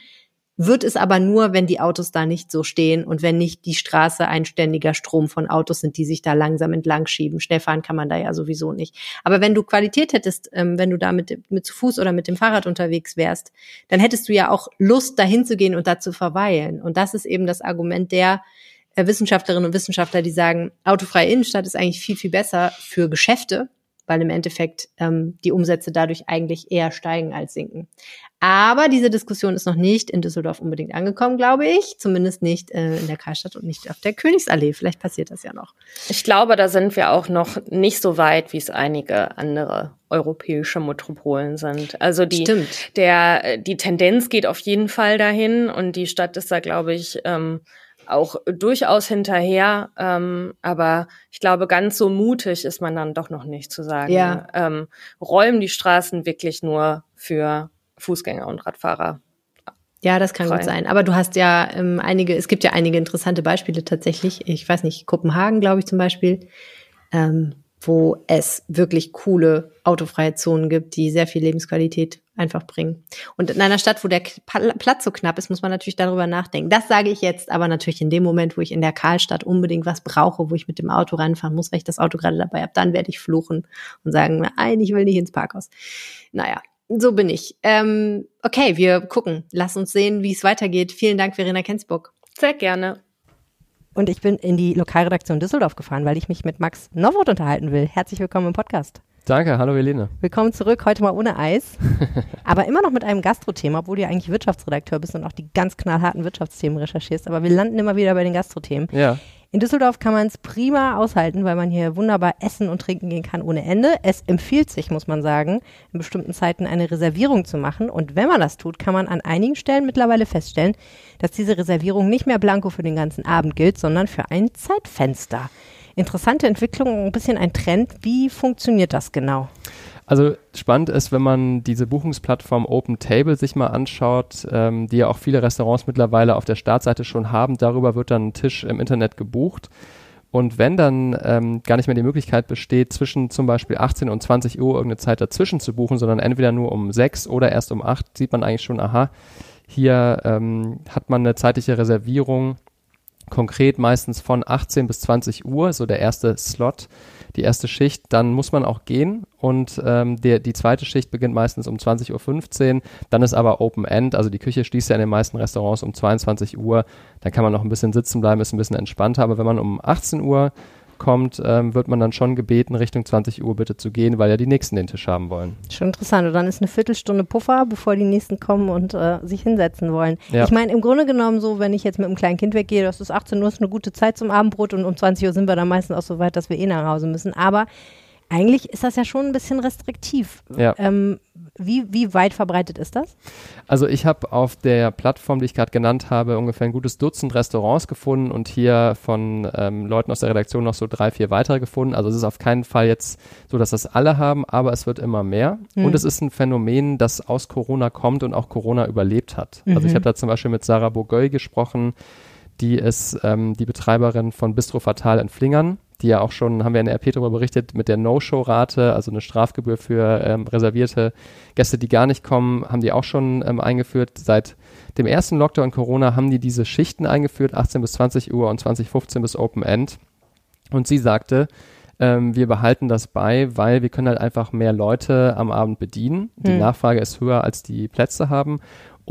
Wird es aber nur, wenn die Autos da nicht so stehen und wenn nicht die Straße ein ständiger Strom von Autos sind, die sich da langsam entlang schieben. Schnell fahren kann man da ja sowieso nicht. Aber wenn du Qualität hättest, ähm, wenn du da mit, mit zu Fuß oder mit dem Fahrrad unterwegs wärst, dann hättest du ja auch Lust, dahin zu gehen und da zu verweilen. Und das ist eben das Argument der, äh, Wissenschaftlerinnen und Wissenschaftler, die sagen, autofreie Innenstadt ist eigentlich viel, viel besser für Geschäfte, weil im Endeffekt ähm, die Umsätze dadurch eigentlich eher steigen als sinken. Aber diese Diskussion ist noch nicht in Düsseldorf unbedingt angekommen, glaube ich. Zumindest nicht äh, in der Karstadt und nicht auf der Königsallee. Vielleicht passiert das ja noch. Ich glaube, da sind wir auch noch nicht so weit, wie es einige andere europäische Metropolen sind. Also die, Stimmt. der, die Tendenz geht auf jeden Fall dahin und die Stadt ist da, glaube ich, ähm, auch durchaus hinterher. Ähm, aber ich glaube, ganz so mutig ist man dann doch noch nicht zu sagen. Ja. Ähm, räumen die Straßen wirklich nur für Fußgänger und Radfahrer. Ja, das kann frei. gut sein. Aber du hast ja ähm, einige, es gibt ja einige interessante Beispiele tatsächlich. Ich weiß nicht, Kopenhagen, glaube ich zum Beispiel. Ähm, wo es wirklich coole autofreie Zonen gibt, die sehr viel Lebensqualität einfach bringen. Und in einer Stadt, wo der Platz so knapp ist, muss man natürlich darüber nachdenken. Das sage ich jetzt, aber natürlich in dem Moment, wo ich in der Karlstadt unbedingt was brauche, wo ich mit dem Auto reinfahren muss, weil ich das Auto gerade dabei habe, dann werde ich fluchen und sagen, nein, ich will nicht ins Parkhaus. Naja, so bin ich. Ähm, okay, wir gucken. Lass uns sehen, wie es weitergeht. Vielen Dank, Verena Kensburg. Sehr gerne. Und ich bin in die Lokalredaktion Düsseldorf gefahren, weil ich mich mit Max Nowroth unterhalten will. Herzlich willkommen im Podcast. Danke, hallo Helene. Willkommen zurück, heute mal ohne Eis. aber immer noch mit einem Gastro-Thema, obwohl du ja eigentlich Wirtschaftsredakteur bist und auch die ganz knallharten Wirtschaftsthemen recherchierst. Aber wir landen immer wieder bei den Gastro-Themen. Ja. In Düsseldorf kann man es prima aushalten, weil man hier wunderbar essen und trinken gehen kann ohne Ende. Es empfiehlt sich, muss man sagen, in bestimmten Zeiten eine Reservierung zu machen. Und wenn man das tut, kann man an einigen Stellen mittlerweile feststellen, dass diese Reservierung nicht mehr blanko für den ganzen Abend gilt, sondern für ein Zeitfenster. Interessante Entwicklung, ein bisschen ein Trend. Wie funktioniert das genau? Also spannend ist, wenn man diese Buchungsplattform Open Table sich mal anschaut, ähm, die ja auch viele Restaurants mittlerweile auf der Startseite schon haben. Darüber wird dann ein Tisch im Internet gebucht. Und wenn dann ähm, gar nicht mehr die Möglichkeit besteht, zwischen zum Beispiel 18 und 20 Uhr irgendeine Zeit dazwischen zu buchen, sondern entweder nur um 6 oder erst um 8, sieht man eigentlich schon, aha, hier ähm, hat man eine zeitliche Reservierung, konkret meistens von 18 bis 20 Uhr, so der erste Slot die erste Schicht, dann muss man auch gehen und ähm, der, die zweite Schicht beginnt meistens um 20.15 Uhr, dann ist aber Open End, also die Küche schließt ja in den meisten Restaurants um 22 Uhr, dann kann man noch ein bisschen sitzen bleiben, ist ein bisschen entspannter, aber wenn man um 18 Uhr kommt, ähm, wird man dann schon gebeten, Richtung 20 Uhr bitte zu gehen, weil ja die Nächsten den Tisch haben wollen. Schon interessant. Und dann ist eine Viertelstunde Puffer, bevor die Nächsten kommen und äh, sich hinsetzen wollen. Ja. Ich meine, im Grunde genommen so, wenn ich jetzt mit einem kleinen Kind weggehe, das ist 18 Uhr, ist eine gute Zeit zum Abendbrot und um 20 Uhr sind wir dann meistens auch so weit, dass wir eh nach Hause müssen. Aber eigentlich ist das ja schon ein bisschen restriktiv. Ja. Ähm, wie, wie weit verbreitet ist das? Also ich habe auf der Plattform, die ich gerade genannt habe, ungefähr ein gutes Dutzend Restaurants gefunden und hier von ähm, Leuten aus der Redaktion noch so drei, vier weitere gefunden. Also es ist auf keinen Fall jetzt so, dass das alle haben, aber es wird immer mehr. Mhm. Und es ist ein Phänomen, das aus Corona kommt und auch Corona überlebt hat. Mhm. Also ich mhm. habe da zum Beispiel mit Sarah Bourgueil gesprochen, die ist ähm, die Betreiberin von Bistro Fatal in Flingern die ja auch schon, haben wir in der RP darüber berichtet, mit der No-Show-Rate, also eine Strafgebühr für ähm, reservierte Gäste, die gar nicht kommen, haben die auch schon ähm, eingeführt. Seit dem ersten Lockdown Corona haben die diese Schichten eingeführt, 18 bis 20 Uhr und 2015 bis Open End. Und sie sagte, ähm, wir behalten das bei, weil wir können halt einfach mehr Leute am Abend bedienen. Die hm. Nachfrage ist höher, als die Plätze haben.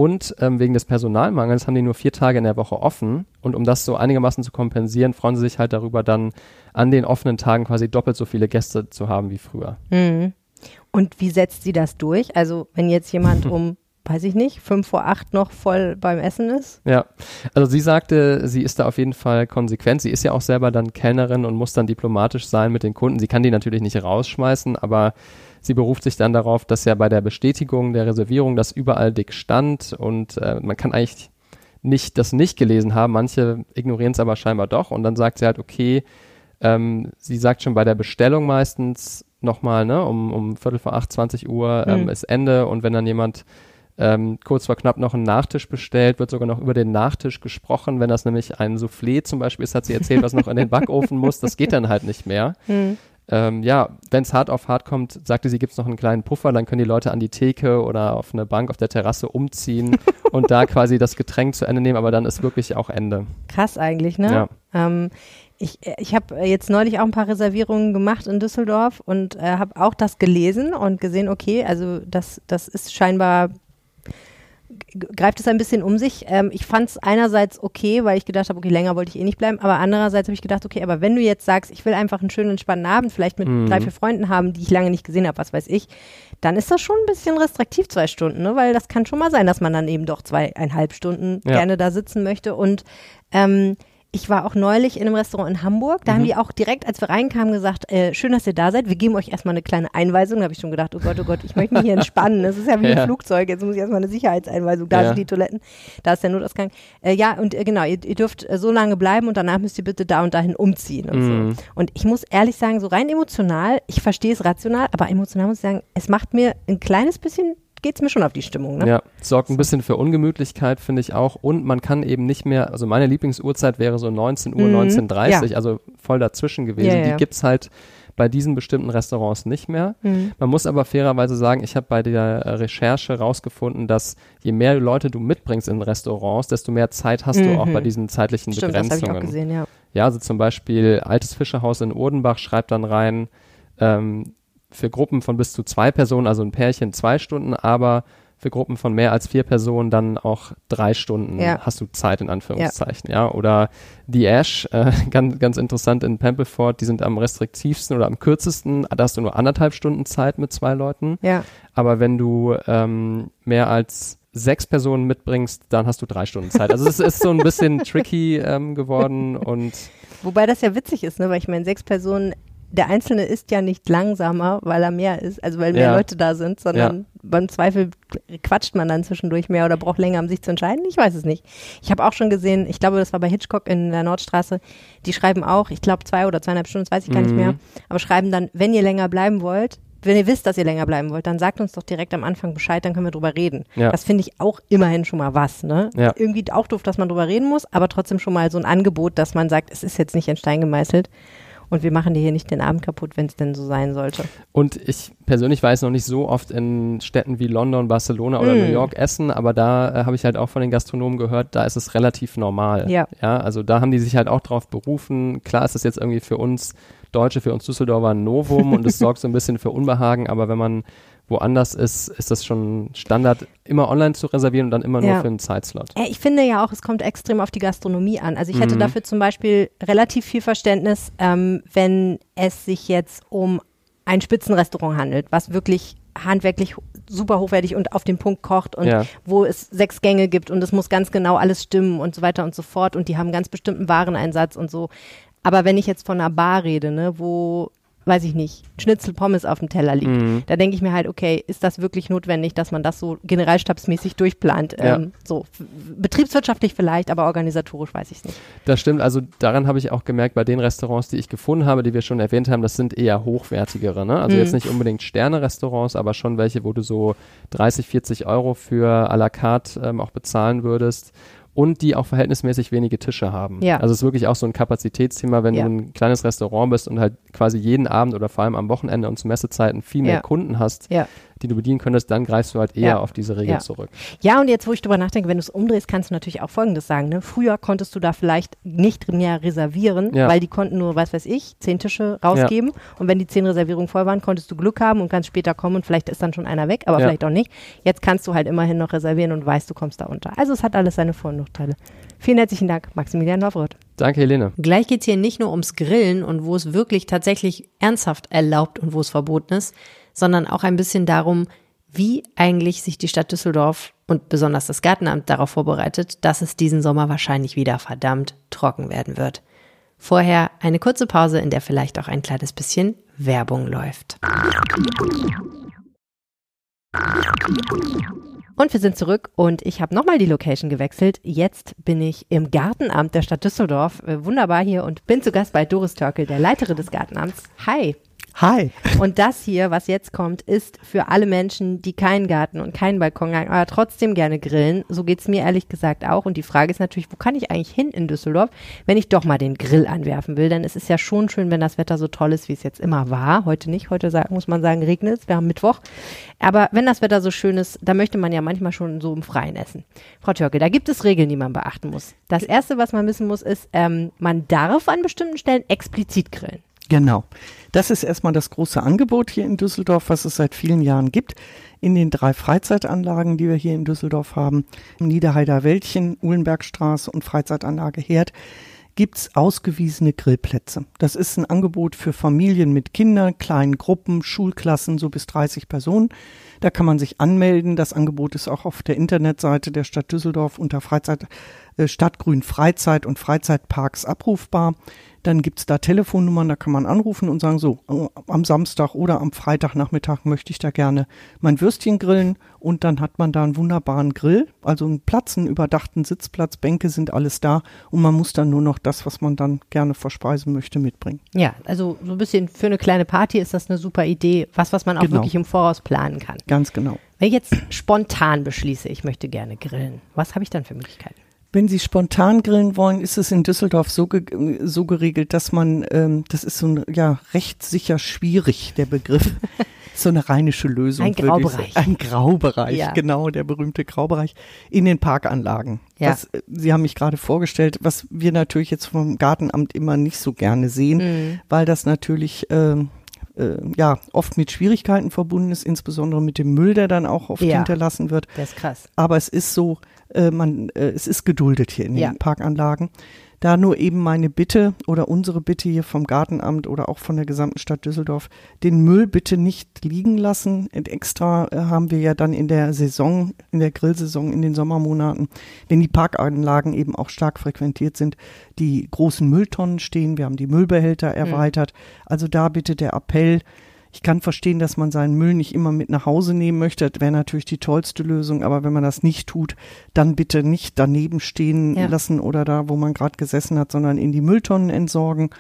Und ähm, wegen des Personalmangels haben die nur vier Tage in der Woche offen. Und um das so einigermaßen zu kompensieren, freuen sie sich halt darüber, dann an den offenen Tagen quasi doppelt so viele Gäste zu haben wie früher. Mhm. Und wie setzt sie das durch? Also wenn jetzt jemand um weiß ich nicht, fünf vor acht noch voll beim Essen ist? Ja, also sie sagte, sie ist da auf jeden Fall konsequent. Sie ist ja auch selber dann Kellnerin und muss dann diplomatisch sein mit den Kunden. Sie kann die natürlich nicht rausschmeißen, aber Sie beruft sich dann darauf, dass ja bei der Bestätigung der Reservierung das überall dick stand und äh, man kann eigentlich nicht das nicht gelesen haben. Manche ignorieren es aber scheinbar doch und dann sagt sie halt, okay, ähm, sie sagt schon bei der Bestellung meistens nochmal, ne, um, um Viertel vor acht, 20 Uhr ähm, mhm. ist Ende und wenn dann jemand ähm, kurz vor knapp noch einen Nachtisch bestellt, wird sogar noch über den Nachtisch gesprochen. Wenn das nämlich ein Soufflé zum Beispiel ist, hat sie erzählt, was noch in den Backofen muss. Das geht dann halt nicht mehr. Mhm. Ähm, ja, wenn es hart auf hart kommt, sagte sie, gibt es noch einen kleinen Puffer, dann können die Leute an die Theke oder auf eine Bank auf der Terrasse umziehen und da quasi das Getränk zu Ende nehmen, aber dann ist wirklich auch Ende. Krass eigentlich, ne? Ja. Ähm, ich ich habe jetzt neulich auch ein paar Reservierungen gemacht in Düsseldorf und äh, habe auch das gelesen und gesehen, okay, also das, das ist scheinbar greift es ein bisschen um sich. Ähm, ich fand es einerseits okay, weil ich gedacht habe, okay, länger wollte ich eh nicht bleiben, aber andererseits habe ich gedacht, okay, aber wenn du jetzt sagst, ich will einfach einen schönen, entspannten Abend vielleicht mit Mhm. drei, vier Freunden haben, die ich lange nicht gesehen habe, was weiß ich, dann ist das schon ein bisschen restriktiv, zwei Stunden, ne? weil das kann schon mal sein, dass man dann eben doch zweieinhalb Stunden Ja. gerne da sitzen möchte und ähm, ich war auch neulich in einem Restaurant in Hamburg. Da haben die auch direkt, als wir reinkamen, gesagt, äh, schön, dass ihr da seid. Wir geben euch erstmal eine kleine Einweisung. Da habe ich schon gedacht, oh Gott, oh Gott, ich möchte mich hier entspannen. Das ist ja wie Ja. ein Flugzeug. Jetzt muss ich erstmal eine Sicherheitseinweisung. Da Ja. sind die Toiletten, da ist der Notausgang. Äh, ja, und äh, genau, ihr, ihr dürft äh, so lange bleiben und danach müsst ihr bitte da und dahin umziehen und Mhm. so. Und ich muss ehrlich sagen, so rein emotional, ich verstehe es rational, aber emotional muss ich sagen, es macht mir ein kleines bisschen, geht's mir schon auf die Stimmung. Ne? Ja, sorgt ein bisschen für Ungemütlichkeit, finde ich auch. Und man kann eben nicht mehr, also meine Lieblingsuhrzeit wäre so 19 Uhr, Mhm, 19.30 ja. also voll dazwischen gewesen. Ja, ja. Die gibt's halt bei diesen bestimmten Restaurants nicht mehr. Mhm. Man muss aber fairerweise sagen, ich habe bei der Recherche rausgefunden, dass je mehr Leute du mitbringst in Restaurants, desto mehr Zeit hast du auch Mhm. bei diesen zeitlichen Stimmt, das habe ich Begrenzungen. auch gesehen, ja. Ja, also zum Beispiel Altes Fischerhaus in Urdenbach schreibt dann rein, ähm, für Gruppen von bis zu zwei Personen, also ein Pärchen zwei Stunden, aber für Gruppen von mehr als vier Personen dann auch drei Stunden Ja. hast du Zeit in Anführungszeichen, ja. Oder die Ash, äh, ganz, ganz interessant in Pampleford, die sind am restriktivsten oder am kürzesten, da hast du nur anderthalb Stunden Zeit mit zwei Leuten. Ja. Aber wenn du ähm, mehr als sechs Personen mitbringst, dann hast du drei Stunden Zeit. Also es ist so ein bisschen tricky ähm, geworden und Wobei das ja witzig ist, ne? weil ich meine, sechs Personen, der Einzelne ist ja nicht langsamer, weil er mehr ist, also weil mehr Ja. Leute da sind, sondern beim Zweifel quatscht man dann zwischendurch mehr oder braucht länger, um sich zu entscheiden. Ich weiß es nicht. Ich habe auch schon gesehen, ich glaube, das war bei Hitchcock in der Nordstraße, die schreiben auch, ich glaube zwei oder zweieinhalb Stunden, das weiß ich gar nicht Mhm. mehr, aber schreiben dann, wenn ihr länger bleiben wollt, wenn ihr wisst, dass ihr länger bleiben wollt, dann sagt uns doch direkt am Anfang Bescheid, dann können wir drüber reden. Ja. Das finde ich auch immerhin schon mal was, ne? Ja. Irgendwie auch doof, dass man drüber reden muss, aber trotzdem schon mal so ein Angebot, dass man sagt, es ist jetzt nicht in Stein gemeißelt und wir machen dir hier nicht den Abend kaputt, wenn es denn so sein sollte. Und ich persönlich war jetzt noch nicht so oft in Städten wie London, Barcelona oder Mm. New York essen, aber da äh, habe ich halt auch von den Gastronomen gehört, da ist es relativ normal. Ja. ja. Also da haben die sich halt auch drauf berufen. Klar ist es jetzt irgendwie für uns Deutsche, für uns Düsseldorfer ein Novum und es sorgt so ein bisschen für Unbehagen, aber wenn man woanders ist, ist das schon Standard, immer online zu reservieren und dann immer nur Ja. für einen Zeitslot. Ich finde ja auch, es kommt extrem auf die Gastronomie an. Also ich hätte Mhm. dafür zum Beispiel relativ viel Verständnis, ähm, wenn es sich jetzt um ein Spitzenrestaurant handelt, was wirklich handwerklich super hochwertig und auf den Punkt kocht und Ja. wo es sechs Gänge gibt und es muss ganz genau alles stimmen und so weiter und so fort und die haben ganz bestimmten Wareneinsatz und so. Aber wenn ich jetzt von einer Bar rede, ne, wo, weiß ich nicht, Schnitzel Pommes auf dem Teller liegt, Mhm. da denke ich mir halt, okay, ist das wirklich notwendig, dass man das so generalstabsmäßig durchplant? Ja. Ähm, so betriebswirtschaftlich vielleicht, aber organisatorisch weiß ich es nicht. Das stimmt, also daran habe ich auch gemerkt, bei den Restaurants, die ich gefunden habe, die wir schon erwähnt haben, das sind eher hochwertigere. Ne? Also Mhm. jetzt nicht unbedingt Sterne-Restaurants, aber schon welche, wo du so 30, 40 Euro für à la carte ähm, auch bezahlen würdest. Und die auch verhältnismäßig wenige Tische haben. Ja. Also es ist wirklich auch so ein Kapazitätsthema, wenn Ja. du ein kleines Restaurant bist und halt quasi jeden Abend oder vor allem am Wochenende und zu Messezeiten viel mehr Ja. Kunden hast, Ja. Die du bedienen könntest, dann greifst du halt eher Ja. auf diese Regel Ja. zurück. Ja, und jetzt, wo ich drüber nachdenke, wenn du es umdrehst, kannst du natürlich auch Folgendes sagen. Ne? Früher konntest du da vielleicht nicht mehr reservieren, Ja. weil die konnten nur, was weiß ich, zehn Tische rausgeben. Und wenn die zehn Reservierungen voll waren, konntest du Glück haben und kannst später kommen und vielleicht ist dann schon einer weg, aber Ja. vielleicht auch nicht. Jetzt kannst du halt immerhin noch reservieren und weißt, du kommst da unter. Also es hat alles seine Vor- und Nachteile. Vielen herzlichen Dank, Maximilian Lavrot. Danke, Helene. Gleich geht's hier nicht nur ums Grillen und wo es wirklich tatsächlich ernsthaft erlaubt und wo es verboten ist, sondern auch ein bisschen darum, wie eigentlich sich die Stadt Düsseldorf und besonders das Gartenamt darauf vorbereitet, dass es diesen Sommer wahrscheinlich wieder verdammt trocken werden wird. Vorher eine kurze Pause, in der vielleicht auch ein kleines bisschen Werbung läuft. Und wir sind zurück und ich habe nochmal die Location gewechselt. Jetzt bin ich im Gartenamt der Stadt Düsseldorf. Äh, wunderbar hier und bin zu Gast bei Doris Törkel, der Leiterin des Gartenamts. Hi. Hi. Und das hier, was jetzt kommt, ist für alle Menschen, die keinen Garten und keinen Balkon haben, aber trotzdem gerne grillen. So geht's mir ehrlich gesagt auch. Und die Frage ist natürlich, wo kann ich eigentlich hin in Düsseldorf, wenn ich doch mal den Grill anwerfen will? Denn es ist ja schon schön, wenn das Wetter so toll ist, wie es jetzt immer war. Heute nicht. Heute muss man sagen, regnet es. Wir haben Mittwoch. Aber wenn das Wetter so schön ist, da möchte man ja manchmal schon so im Freien essen. Frau Türke, da gibt es Regeln, die man beachten muss. Das erste, was man wissen muss, ist, ähm, man darf an bestimmten Stellen explizit grillen. Genau. Das ist erstmal das große Angebot hier in Düsseldorf, was es seit vielen Jahren gibt. In den drei Freizeitanlagen, die wir hier in Düsseldorf haben, Niederheider Wäldchen, Uhlenbergstraße und Freizeitanlage Herd, gibt's ausgewiesene Grillplätze. Das ist ein Angebot für Familien mit Kindern, kleinen Gruppen, Schulklassen, so bis 30 Personen. Da kann man sich anmelden. Das Angebot ist auch auf der Internetseite der Stadt Düsseldorf unter Freizeit, äh, Stadtgrün Freizeit und Freizeitparks abrufbar. Dann gibt's da Telefonnummern, da kann man anrufen und sagen, so, am Samstag oder am Freitagnachmittag möchte ich da gerne mein Würstchen grillen und dann hat man da einen wunderbaren Grill, also einen Platz, einen überdachten Sitzplatz, Bänke sind alles da und man muss dann nur noch das, was man dann gerne verspeisen möchte, mitbringen. Ja, also so ein bisschen für eine kleine Party ist das eine super Idee, was, was man auch Genau. wirklich im Voraus planen kann. Ganz genau. Wenn ich jetzt spontan beschließe, ich möchte gerne grillen, was habe ich dann für Möglichkeiten? Wenn Sie spontan grillen wollen, ist es in Düsseldorf so, ge so geregelt, dass man, ähm, das ist so ein, ja, rechtssicher schwierig, der Begriff. so eine rheinische Lösung. Ein Graubereich. Ein Graubereich, Ja. genau, der berühmte Graubereich in den Parkanlagen. Ja. Das, äh, Sie haben mich gerade vorgestellt, was wir natürlich jetzt vom Gartenamt immer nicht so gerne sehen, Mhm. weil das natürlich ähm, äh, ja oft mit Schwierigkeiten verbunden ist, insbesondere mit dem Müll, der dann auch oft Ja. hinterlassen wird. Das ist krass. Aber es ist so, äh, man, äh, es ist geduldet hier in den Ja. Parkanlagen. Da nur eben meine Bitte oder unsere Bitte hier vom Gartenamt oder auch von der gesamten Stadt Düsseldorf, den Müll bitte nicht liegen lassen. Und extra äh, haben wir ja dann in der Saison, in der Grillsaison, in den Sommermonaten, wenn die Parkanlagen eben auch stark frequentiert sind, die großen Mülltonnen stehen. Wir haben die Müllbehälter erweitert. Also da bitte der Appell, ich kann verstehen, dass man seinen Müll nicht immer mit nach Hause nehmen möchte. Das wäre natürlich die tollste Lösung. Aber wenn man das nicht tut, dann bitte nicht daneben stehen Ja. lassen oder da, wo man gerade gesessen hat, sondern in die Mülltonnen entsorgen.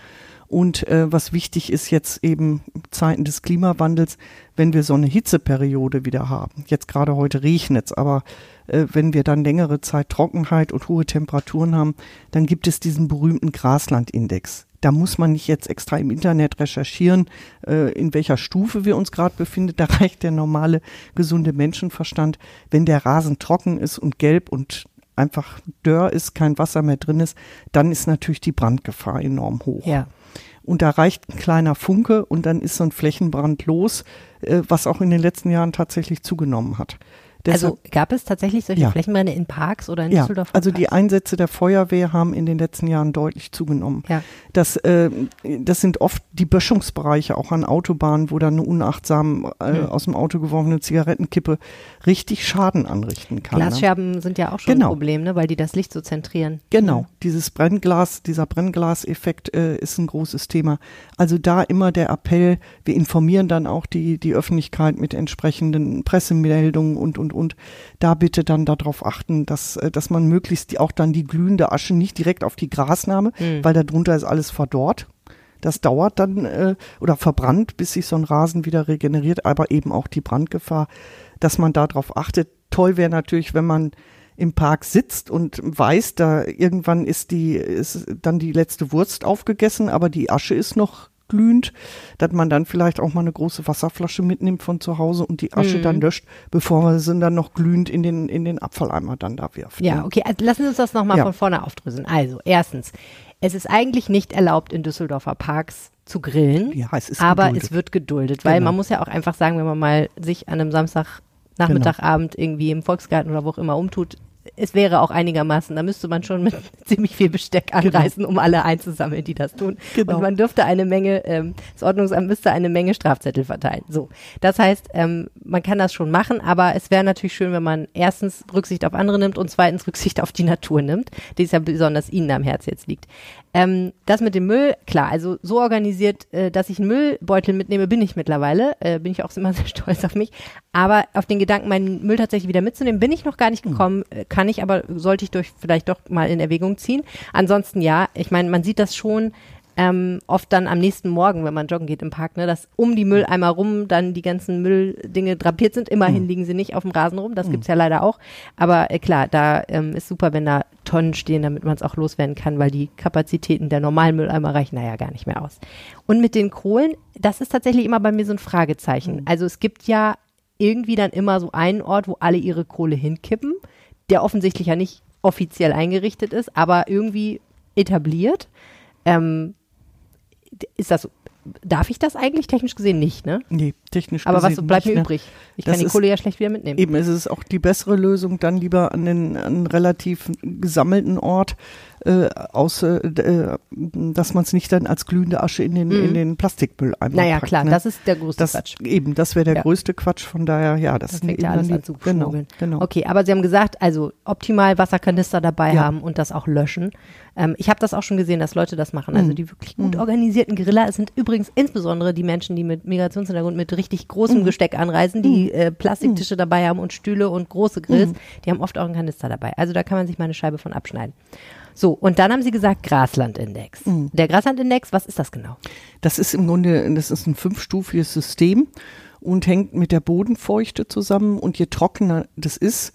Und äh, was wichtig ist jetzt eben Zeiten des Klimawandels, wenn wir so eine Hitzeperiode wieder haben. Jetzt gerade heute regnet's, aber äh, wenn wir dann längere Zeit Trockenheit und hohe Temperaturen haben, dann gibt es diesen berühmten Graslandindex. Da muss man nicht jetzt extra im Internet recherchieren, äh, in welcher Stufe wir uns gerade befinden. Da reicht der normale, gesunde Menschenverstand. Wenn der Rasen trocken ist und gelb und einfach dörr ist, kein Wasser mehr drin ist, dann ist natürlich die Brandgefahr enorm hoch. Ja. Und da reicht ein kleiner Funke und dann ist so ein Flächenbrand los, äh, was auch in den letzten Jahren tatsächlich zugenommen hat. Also gab es tatsächlich solche Ja. Flächenbrände in Parks oder in ja, Düsseldorf? also die Einsätze der Feuerwehr haben in den letzten Jahren deutlich zugenommen. Ja. Das, äh, das sind oft die Böschungsbereiche auch an Autobahnen, wo dann eine unachtsam äh, Hm. aus dem Auto geworfene Zigarettenkippe richtig Schaden anrichten kann. ne? Glasscherben sind ja auch schon Genau. ein Problem, ne? weil die das Licht so zentrieren. Genau, dieses Brennglas, dieser Brennglaseffekt äh, ist ein großes Thema. Also da immer der Appell, wir informieren dann auch die, die Öffentlichkeit mit entsprechenden Pressemeldungen und, und, und. Da bitte dann darauf achten, dass, äh, dass man möglichst auch dann die glühende Asche nicht direkt auf die Grasnahme, Mhm. weil darunter ist alles verdorrt. Das dauert dann äh, oder verbrannt, bis sich so ein Rasen wieder regeneriert, aber eben auch die Brandgefahr, dass man darauf achtet. Toll wäre natürlich, wenn man im Park sitzt und weiß, da irgendwann ist die, ist dann die letzte Wurst aufgegessen, aber die Asche ist noch glühend, dass man dann vielleicht auch mal eine große Wasserflasche mitnimmt von zu Hause und die Asche Mhm. dann löscht, bevor man sie dann noch glühend in den, in den Abfalleimer dann da wirft. Ja, ne? okay, also lassen Sie uns das nochmal Ja. von vorne aufdröseln. Also, erstens, es ist eigentlich nicht erlaubt, in Düsseldorfer Parks zu grillen, Ja, es aber geduldet. es wird geduldet, weil Genau. man muss ja auch einfach sagen, wenn man mal sich an einem Samstag, Genau. Abend irgendwie im Volksgarten oder wo auch immer umtut, es wäre auch einigermaßen, da müsste man schon mit ziemlich viel Besteck anreißen, um alle einzusammeln, die das tun. Genau. Und man dürfte eine Menge, ähm, das Ordnungsamt müsste eine Menge Strafzettel verteilen. So, das heißt, ähm, man kann das schon machen, aber es wäre natürlich schön, wenn man erstens Rücksicht auf andere nimmt und zweitens Rücksicht auf die Natur nimmt, die es ja besonders Ihnen am Herz jetzt liegt. Ähm, das mit dem Müll, klar, also so organisiert, äh, dass ich einen Müllbeutel mitnehme, bin ich mittlerweile. Äh, bin ich auch immer sehr stolz auf mich. Aber auf den Gedanken, meinen Müll tatsächlich wieder mitzunehmen, bin ich noch gar nicht gekommen. Äh, Kann ich aber, sollte ich durch vielleicht doch mal in Erwägung ziehen. Ansonsten ja, ich meine, man sieht das schon. Ähm, oft dann am nächsten Morgen, wenn man joggen geht im Park, ne, dass um die Mülleimer rum dann die ganzen Mülldinge drapiert sind. Immerhin Mhm. liegen sie nicht auf dem Rasen rum, das gibt's ja leider auch. Aber äh, klar, da ähm, ist super, wenn da Tonnen stehen, damit man es auch loswerden kann, weil die Kapazitäten der normalen Mülleimer reichen da ja gar nicht mehr aus. Und mit den Kohlen, das ist tatsächlich immer bei mir so ein Fragezeichen. Also es gibt ja irgendwie dann immer so einen Ort, wo alle ihre Kohle hinkippen, der offensichtlich ja nicht offiziell eingerichtet ist, aber irgendwie etabliert. Ähm, ist das, darf ich das eigentlich technisch gesehen nicht, ne? Nee, technisch Aber was gesehen bleibt nicht mir mehr. übrig? Ich kann die Kohle ja schlecht wieder mitnehmen. Eben, es ist auch die bessere Lösung, dann lieber an den an einen relativ gesammelten Ort, äh, außer, äh, dass man es nicht dann als glühende Asche in den, Mhm. in den Plastikmülleimer Naja, packt, klar, ne? das ist der größte das, Quatsch. Eben, das wäre der Ja. größte Quatsch, von daher, ja, das Das fängt ja alles an zu genau, genau. Okay, aber Sie haben gesagt, also optimal Wasserkanister dabei Ja. haben und das auch löschen. Ähm, ich habe das auch schon gesehen, dass Leute das machen. Also Mhm. die wirklich gut organisierten Griller. Es sind übrigens insbesondere die Menschen, die mit Migrationshintergrund mit richtig großem Mhm. Gesteck anreisen, die äh, Plastiktische dabei haben und Stühle und große Grills. Mhm. Die haben oft auch einen Kanister dabei. Also da kann man sich mal eine Scheibe von abschneiden. So, und dann haben Sie gesagt Graslandindex. Mhm. Der Graslandindex, was ist das genau? Das ist im Grunde, das ist ein fünfstufiges System und hängt mit der Bodenfeuchte zusammen. Und je trockener das ist,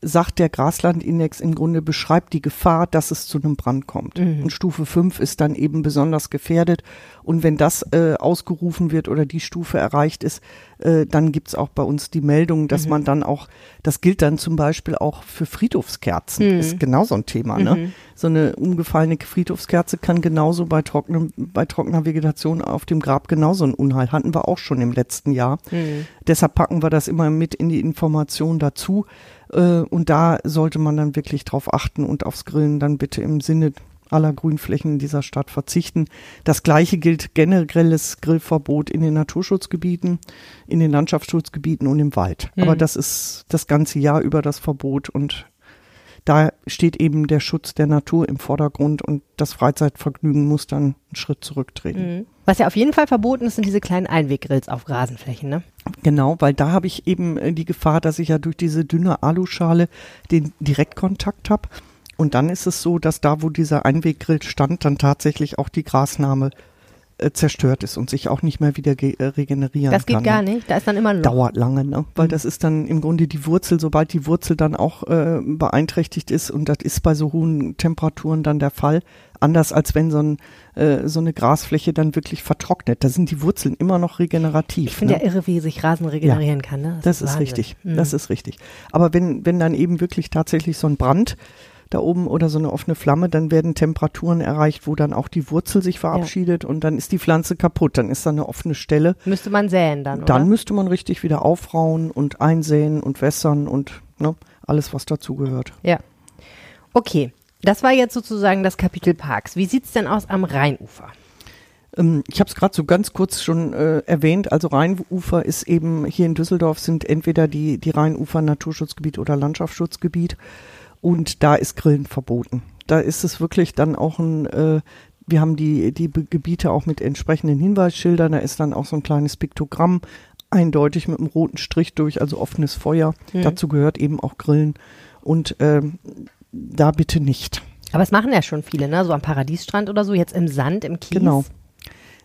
sagt der Graslandindex im Grunde, beschreibt die Gefahr, dass es zu einem Brand kommt. Und Stufe 5 ist dann eben besonders gefährdet. Und wenn das äh, ausgerufen wird oder die Stufe erreicht ist, äh, dann gibt's auch bei uns die Meldung, dass man dann auch, das gilt dann zum Beispiel auch für Friedhofskerzen, ist genau so ein Thema. Ne? So eine umgefallene Friedhofskerze kann genauso bei, trockenem, bei trockener Vegetation auf dem Grab genauso ein Unheil. Hatten wir auch schon im letzten Jahr. Deshalb packen wir das immer mit in die Information dazu. Äh, und da sollte man dann wirklich drauf achten und aufs Grillen dann bitte im Sinne aller Grünflächen in dieser Stadt verzichten. Das gleiche gilt generelles Grillverbot in den Naturschutzgebieten, in den Landschaftsschutzgebieten und im Wald. Aber das ist das ganze Jahr über das Verbot und da steht eben der Schutz der Natur im Vordergrund und das Freizeitvergnügen muss dann einen Schritt zurücktreten. Was ja auf jeden Fall verboten ist, sind diese kleinen Einweggrills auf Rasenflächen, ne? Genau, weil da habe ich eben äh, die Gefahr, dass ich ja durch diese dünne Aluschale den Direktkontakt habe. Und dann ist es so, dass da, wo dieser Einweggrill stand, dann tatsächlich auch die Grasnarbe äh, zerstört ist und sich auch nicht mehr wieder äh, regenerieren Das geht kann. gar ne? nicht. Da ist dann immer ein Loch. Dauert lange, ne? Weil Mhm. das ist dann im Grunde die Wurzel, sobald die Wurzel dann auch äh, beeinträchtigt ist und das ist bei so hohen Temperaturen dann der Fall. Anders als wenn so, ein, äh, so eine Grasfläche dann wirklich vertrocknet. Da sind die Wurzeln immer noch regenerativ. Ich finde ne? ja irre, wie sich Rasen regenerieren kann, ne? Das ist Wahnsinn. richtig. Mhm. Das ist richtig. Aber wenn, wenn dann eben wirklich tatsächlich so ein Brand da oben oder so eine offene Flamme, dann werden Temperaturen erreicht, wo dann auch die Wurzel sich verabschiedet und dann ist die Pflanze kaputt. Dann ist da eine offene Stelle. Müsste man säen dann, Dann oder? müsste man richtig wieder aufrauen und einsäen und wässern und ne, alles, was dazugehört. Ja. Okay. Das war jetzt sozusagen das Kapitel Parks. Wie sieht's denn aus am Rheinufer? Ähm, ich habe es gerade so ganz kurz schon äh, erwähnt. Also Rheinufer ist eben hier in Düsseldorf sind entweder die, die Rheinufer Naturschutzgebiet oder Landschaftsschutzgebiet und da ist Grillen verboten. Da ist es wirklich dann auch ein, äh, wir haben die, die Gebiete auch mit entsprechenden Hinweisschildern, da ist dann auch so ein kleines Piktogramm eindeutig mit einem roten Strich durch, also offenes Feuer. Mhm. Dazu gehört eben auch Grillen und ähm, da bitte nicht. Aber es machen ja schon viele, ne? So am Paradiesstrand oder so, jetzt im Sand, im Kies. Genau.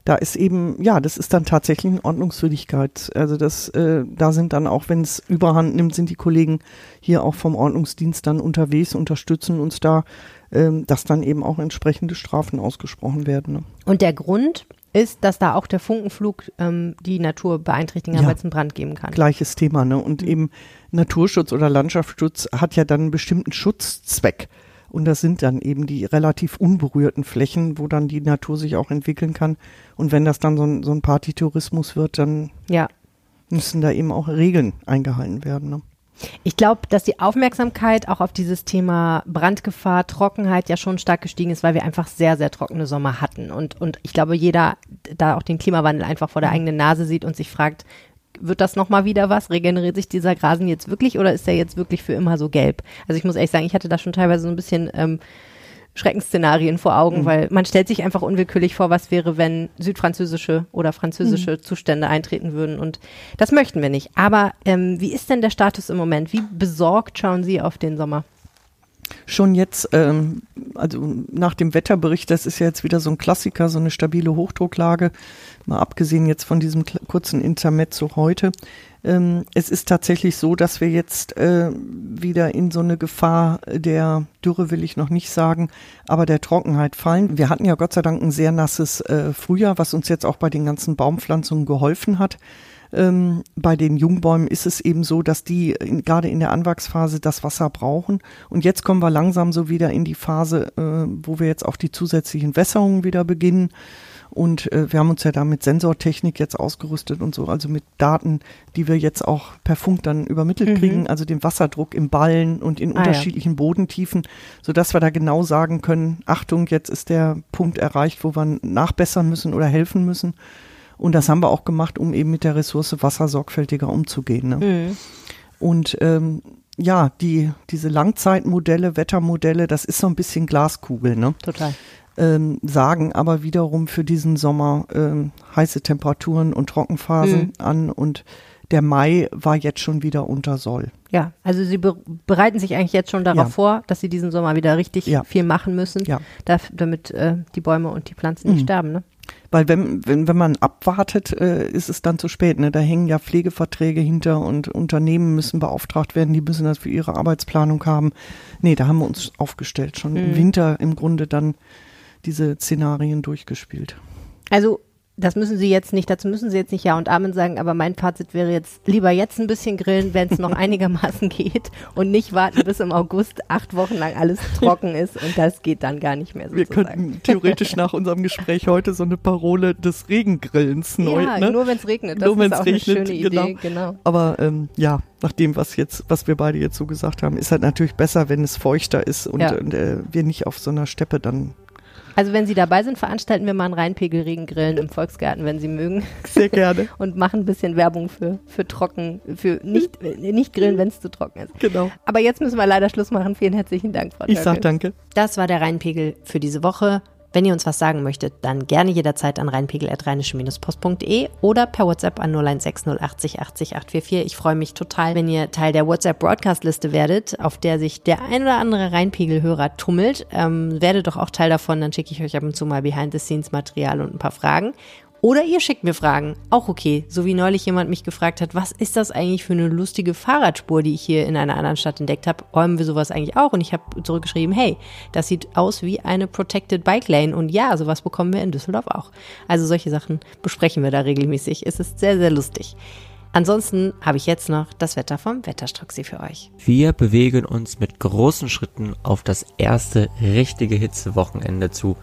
Da ist eben, ja, das ist dann tatsächlich eine Ordnungswidrigkeit. Also das, äh, da sind dann auch, wenn es überhand nimmt, sind die Kollegen hier auch vom Ordnungsdienst dann unterwegs, unterstützen uns da, ähm, dass dann eben auch entsprechende Strafen ausgesprochen werden. Ne? Und der Grund ist, dass da auch der Funkenflug ähm, die Natur beeinträchtigen kann, Ja. weil es einen Brand geben kann. Gleiches Thema, ne? Und eben Naturschutz oder Landschaftsschutz hat ja dann einen bestimmten Schutzzweck. Und das sind dann eben die relativ unberührten Flächen, wo dann die Natur sich auch entwickeln kann. Und wenn das dann so ein, so ein Partytourismus wird, dann Ja. müssen da eben auch Regeln eingehalten werden. Ne? Ich glaube, dass die Aufmerksamkeit auch auf dieses Thema Brandgefahr, Trockenheit ja schon stark gestiegen ist, weil wir einfach sehr, sehr trockene Sommer hatten. Und, und ich glaube, jeder da auch den Klimawandel einfach vor der eigenen Nase sieht und sich fragt, wird das nochmal wieder was? Regeneriert sich dieser Grasen jetzt wirklich oder ist der jetzt wirklich für immer so gelb? Also ich muss ehrlich sagen, ich hatte da schon teilweise so ein bisschen ähm, Schreckensszenarien vor Augen, weil man stellt sich einfach unwillkürlich vor, was wäre, wenn südfranzösische oder französische Zustände eintreten würden. Und das möchten wir nicht. Aber ähm, wie ist denn der Status im Moment? Wie besorgt schauen Sie auf den Sommer? Schon jetzt, ähm, also nach dem Wetterbericht, das ist ja jetzt wieder so ein Klassiker, so eine stabile Hochdrucklage, mal abgesehen jetzt von diesem kurzen Intermezzo heute. Ähm, es ist tatsächlich so, dass wir jetzt äh, wieder in so eine Gefahr der Dürre will ich noch nicht sagen, aber der Trockenheit fallen. Wir hatten ja Gott sei Dank ein sehr nasses äh, Frühjahr, was uns jetzt auch bei den ganzen Baumpflanzungen geholfen hat. Ähm, bei den Jungbäumen ist es eben so, dass die in, gerade in der Anwachsphase das Wasser brauchen. Und jetzt kommen wir langsam so wieder in die Phase, äh, wo wir jetzt auch die zusätzlichen Wässerungen wieder beginnen. Und äh, wir haben uns ja da mit Sensortechnik jetzt ausgerüstet und so, also mit Daten, die wir jetzt auch per Funk dann übermittelt mhm. kriegen, also den Wasserdruck im Ballen und in ah, unterschiedlichen ja. Bodentiefen, sodass wir da genau sagen können, Achtung, jetzt ist der Punkt erreicht, wo wir nachbessern müssen oder helfen müssen. Und das haben wir auch gemacht, um eben mit der Ressource Wasser sorgfältiger umzugehen. Ne? Mhm. Und ähm, ja, die, diese Langzeitmodelle, Wettermodelle, das ist so ein bisschen Glaskugel, ne? Total. Ähm, sagen aber wiederum für diesen Sommer ähm, heiße Temperaturen und Trockenphasen mhm. an und der Mai war jetzt schon wieder unter Soll. Ja, also Sie be bereiten sich eigentlich jetzt schon darauf ja. vor, dass Sie diesen Sommer wieder richtig ja. viel machen müssen, ja. damit äh, die Bäume und die Pflanzen nicht mhm. sterben. Ne? Weil wenn, wenn, wenn man abwartet, äh, ist es dann zu spät. Ne? Da hängen ja Pflegeverträge hinter und Unternehmen müssen beauftragt werden, die müssen das für ihre Arbeitsplanung haben. Nee, da haben wir uns aufgestellt, schon mhm. im Winter im Grunde dann diese Szenarien durchgespielt. Also das müssen Sie jetzt nicht, dazu müssen Sie jetzt nicht Ja und Amen sagen, aber mein Fazit wäre jetzt lieber jetzt ein bisschen grillen, wenn es noch einigermaßen geht und nicht warten, bis im August acht Wochen lang alles trocken ist und das geht dann gar nicht mehr sozusagen. Wir könnten theoretisch nach unserem Gespräch heute so eine Parole des Regengrillens neu, ja, ne? nur wenn es regnet, das nur ist auch regnet, eine schöne genau. Idee, genau. Aber ähm, ja, nach dem, was jetzt, was wir beide jetzt so gesagt haben, ist halt natürlich besser, wenn es feuchter ist und, ja. und äh, wir nicht auf so einer Steppe dann also wenn Sie dabei sind, veranstalten wir mal einen Rheinpegel-Regengrillen im Volksgarten, wenn Sie mögen. Sehr gerne. Und machen ein bisschen Werbung für, für trocken, für nicht, nicht grillen, wenn es zu trocken ist. Genau. Aber jetzt müssen wir leider Schluss machen. Vielen herzlichen Dank, Frau Ich sag danke. Das war der Rheinpegel für diese Woche. Wenn ihr uns was sagen möchtet, dann gerne jederzeit an rheinpegel.rheinische-post.de oder per WhatsApp an 016 080 80 844. Ich freue mich total, wenn ihr Teil der WhatsApp-Broadcast-Liste werdet, auf der sich der ein oder andere Rheinpegel-Hörer tummelt. Ähm, werdet doch auch Teil davon, dann schicke ich euch ab und zu mal Behind-the-Scenes-Material und ein paar Fragen. Oder ihr schickt mir Fragen, auch okay. So wie neulich jemand mich gefragt hat, was ist das eigentlich für eine lustige Fahrradspur, die ich hier in einer anderen Stadt entdeckt habe? Räumen wir sowas eigentlich auch? Und ich habe zurückgeschrieben, hey, das sieht aus wie eine Protected Bike Lane. Und ja, sowas bekommen wir in Düsseldorf auch. Also solche Sachen besprechen wir da regelmäßig. Es ist sehr, sehr lustig. Ansonsten habe ich jetzt noch das Wetter vom Wetterstruxi für euch. Wir bewegen uns mit großen Schritten auf das erste richtige Hitzewochenende zu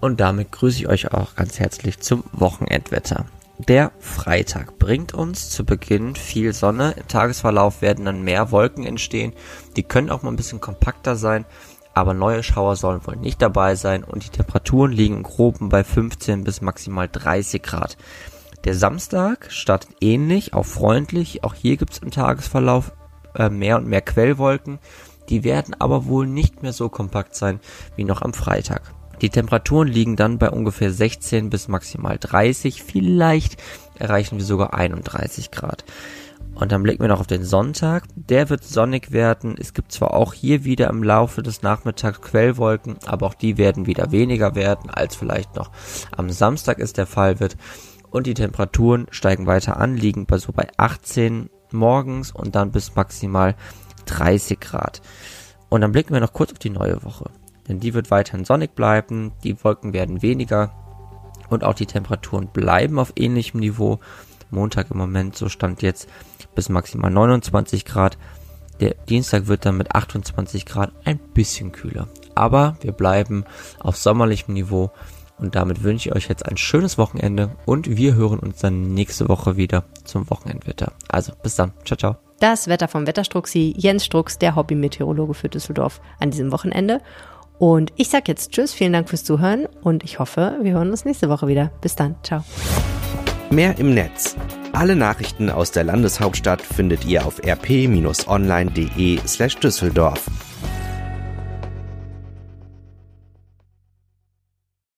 und damit grüße ich euch auch ganz herzlich zum Wochenendwetter. Der Freitag bringt uns zu Beginn viel Sonne. Im Tagesverlauf werden dann mehr Wolken entstehen. Die können auch mal ein bisschen kompakter sein, aber neue Schauer sollen wohl nicht dabei sein und die Temperaturen liegen im Groben bei 15 bis maximal 30 Grad. Der Samstag startet ähnlich, auch freundlich. Auch hier gibt es im Tagesverlauf äh, mehr und mehr Quellwolken. Die werden aber wohl nicht mehr so kompakt sein wie noch am Freitag. Die Temperaturen liegen dann bei ungefähr 16 bis maximal 30, vielleicht erreichen wir sogar 31 Grad. Und dann blicken wir noch auf den Sonntag. Der wird sonnig werden. Es gibt zwar auch hier wieder im Laufe des Nachmittags Quellwolken, aber auch die werden wieder weniger werden, als vielleicht noch am Samstag es der Fall wird. Und die Temperaturen steigen weiter an, liegen bei so bei 18 morgens und dann bis maximal 30 Grad. Und dann blicken wir noch kurz auf die neue Woche denn die wird weiterhin sonnig bleiben, die Wolken werden weniger und auch die Temperaturen bleiben auf ähnlichem Niveau. Montag im Moment, so stand jetzt bis maximal 29 Grad. Der Dienstag wird dann mit 28 Grad ein bisschen kühler. Aber wir bleiben auf sommerlichem Niveau und damit wünsche ich euch jetzt ein schönes Wochenende und wir hören uns dann nächste Woche wieder zum Wochenendwetter. Also bis dann. Ciao, ciao. Das Wetter vom Wetterstruxi, Jens Strux, der Hobby-Meteorologe für Düsseldorf an diesem Wochenende. Und ich sage jetzt Tschüss, vielen Dank fürs Zuhören und ich hoffe, wir hören uns nächste Woche wieder. Bis dann, ciao. Mehr im Netz. Alle Nachrichten aus der Landeshauptstadt findet ihr auf rp-online.de slash Düsseldorf.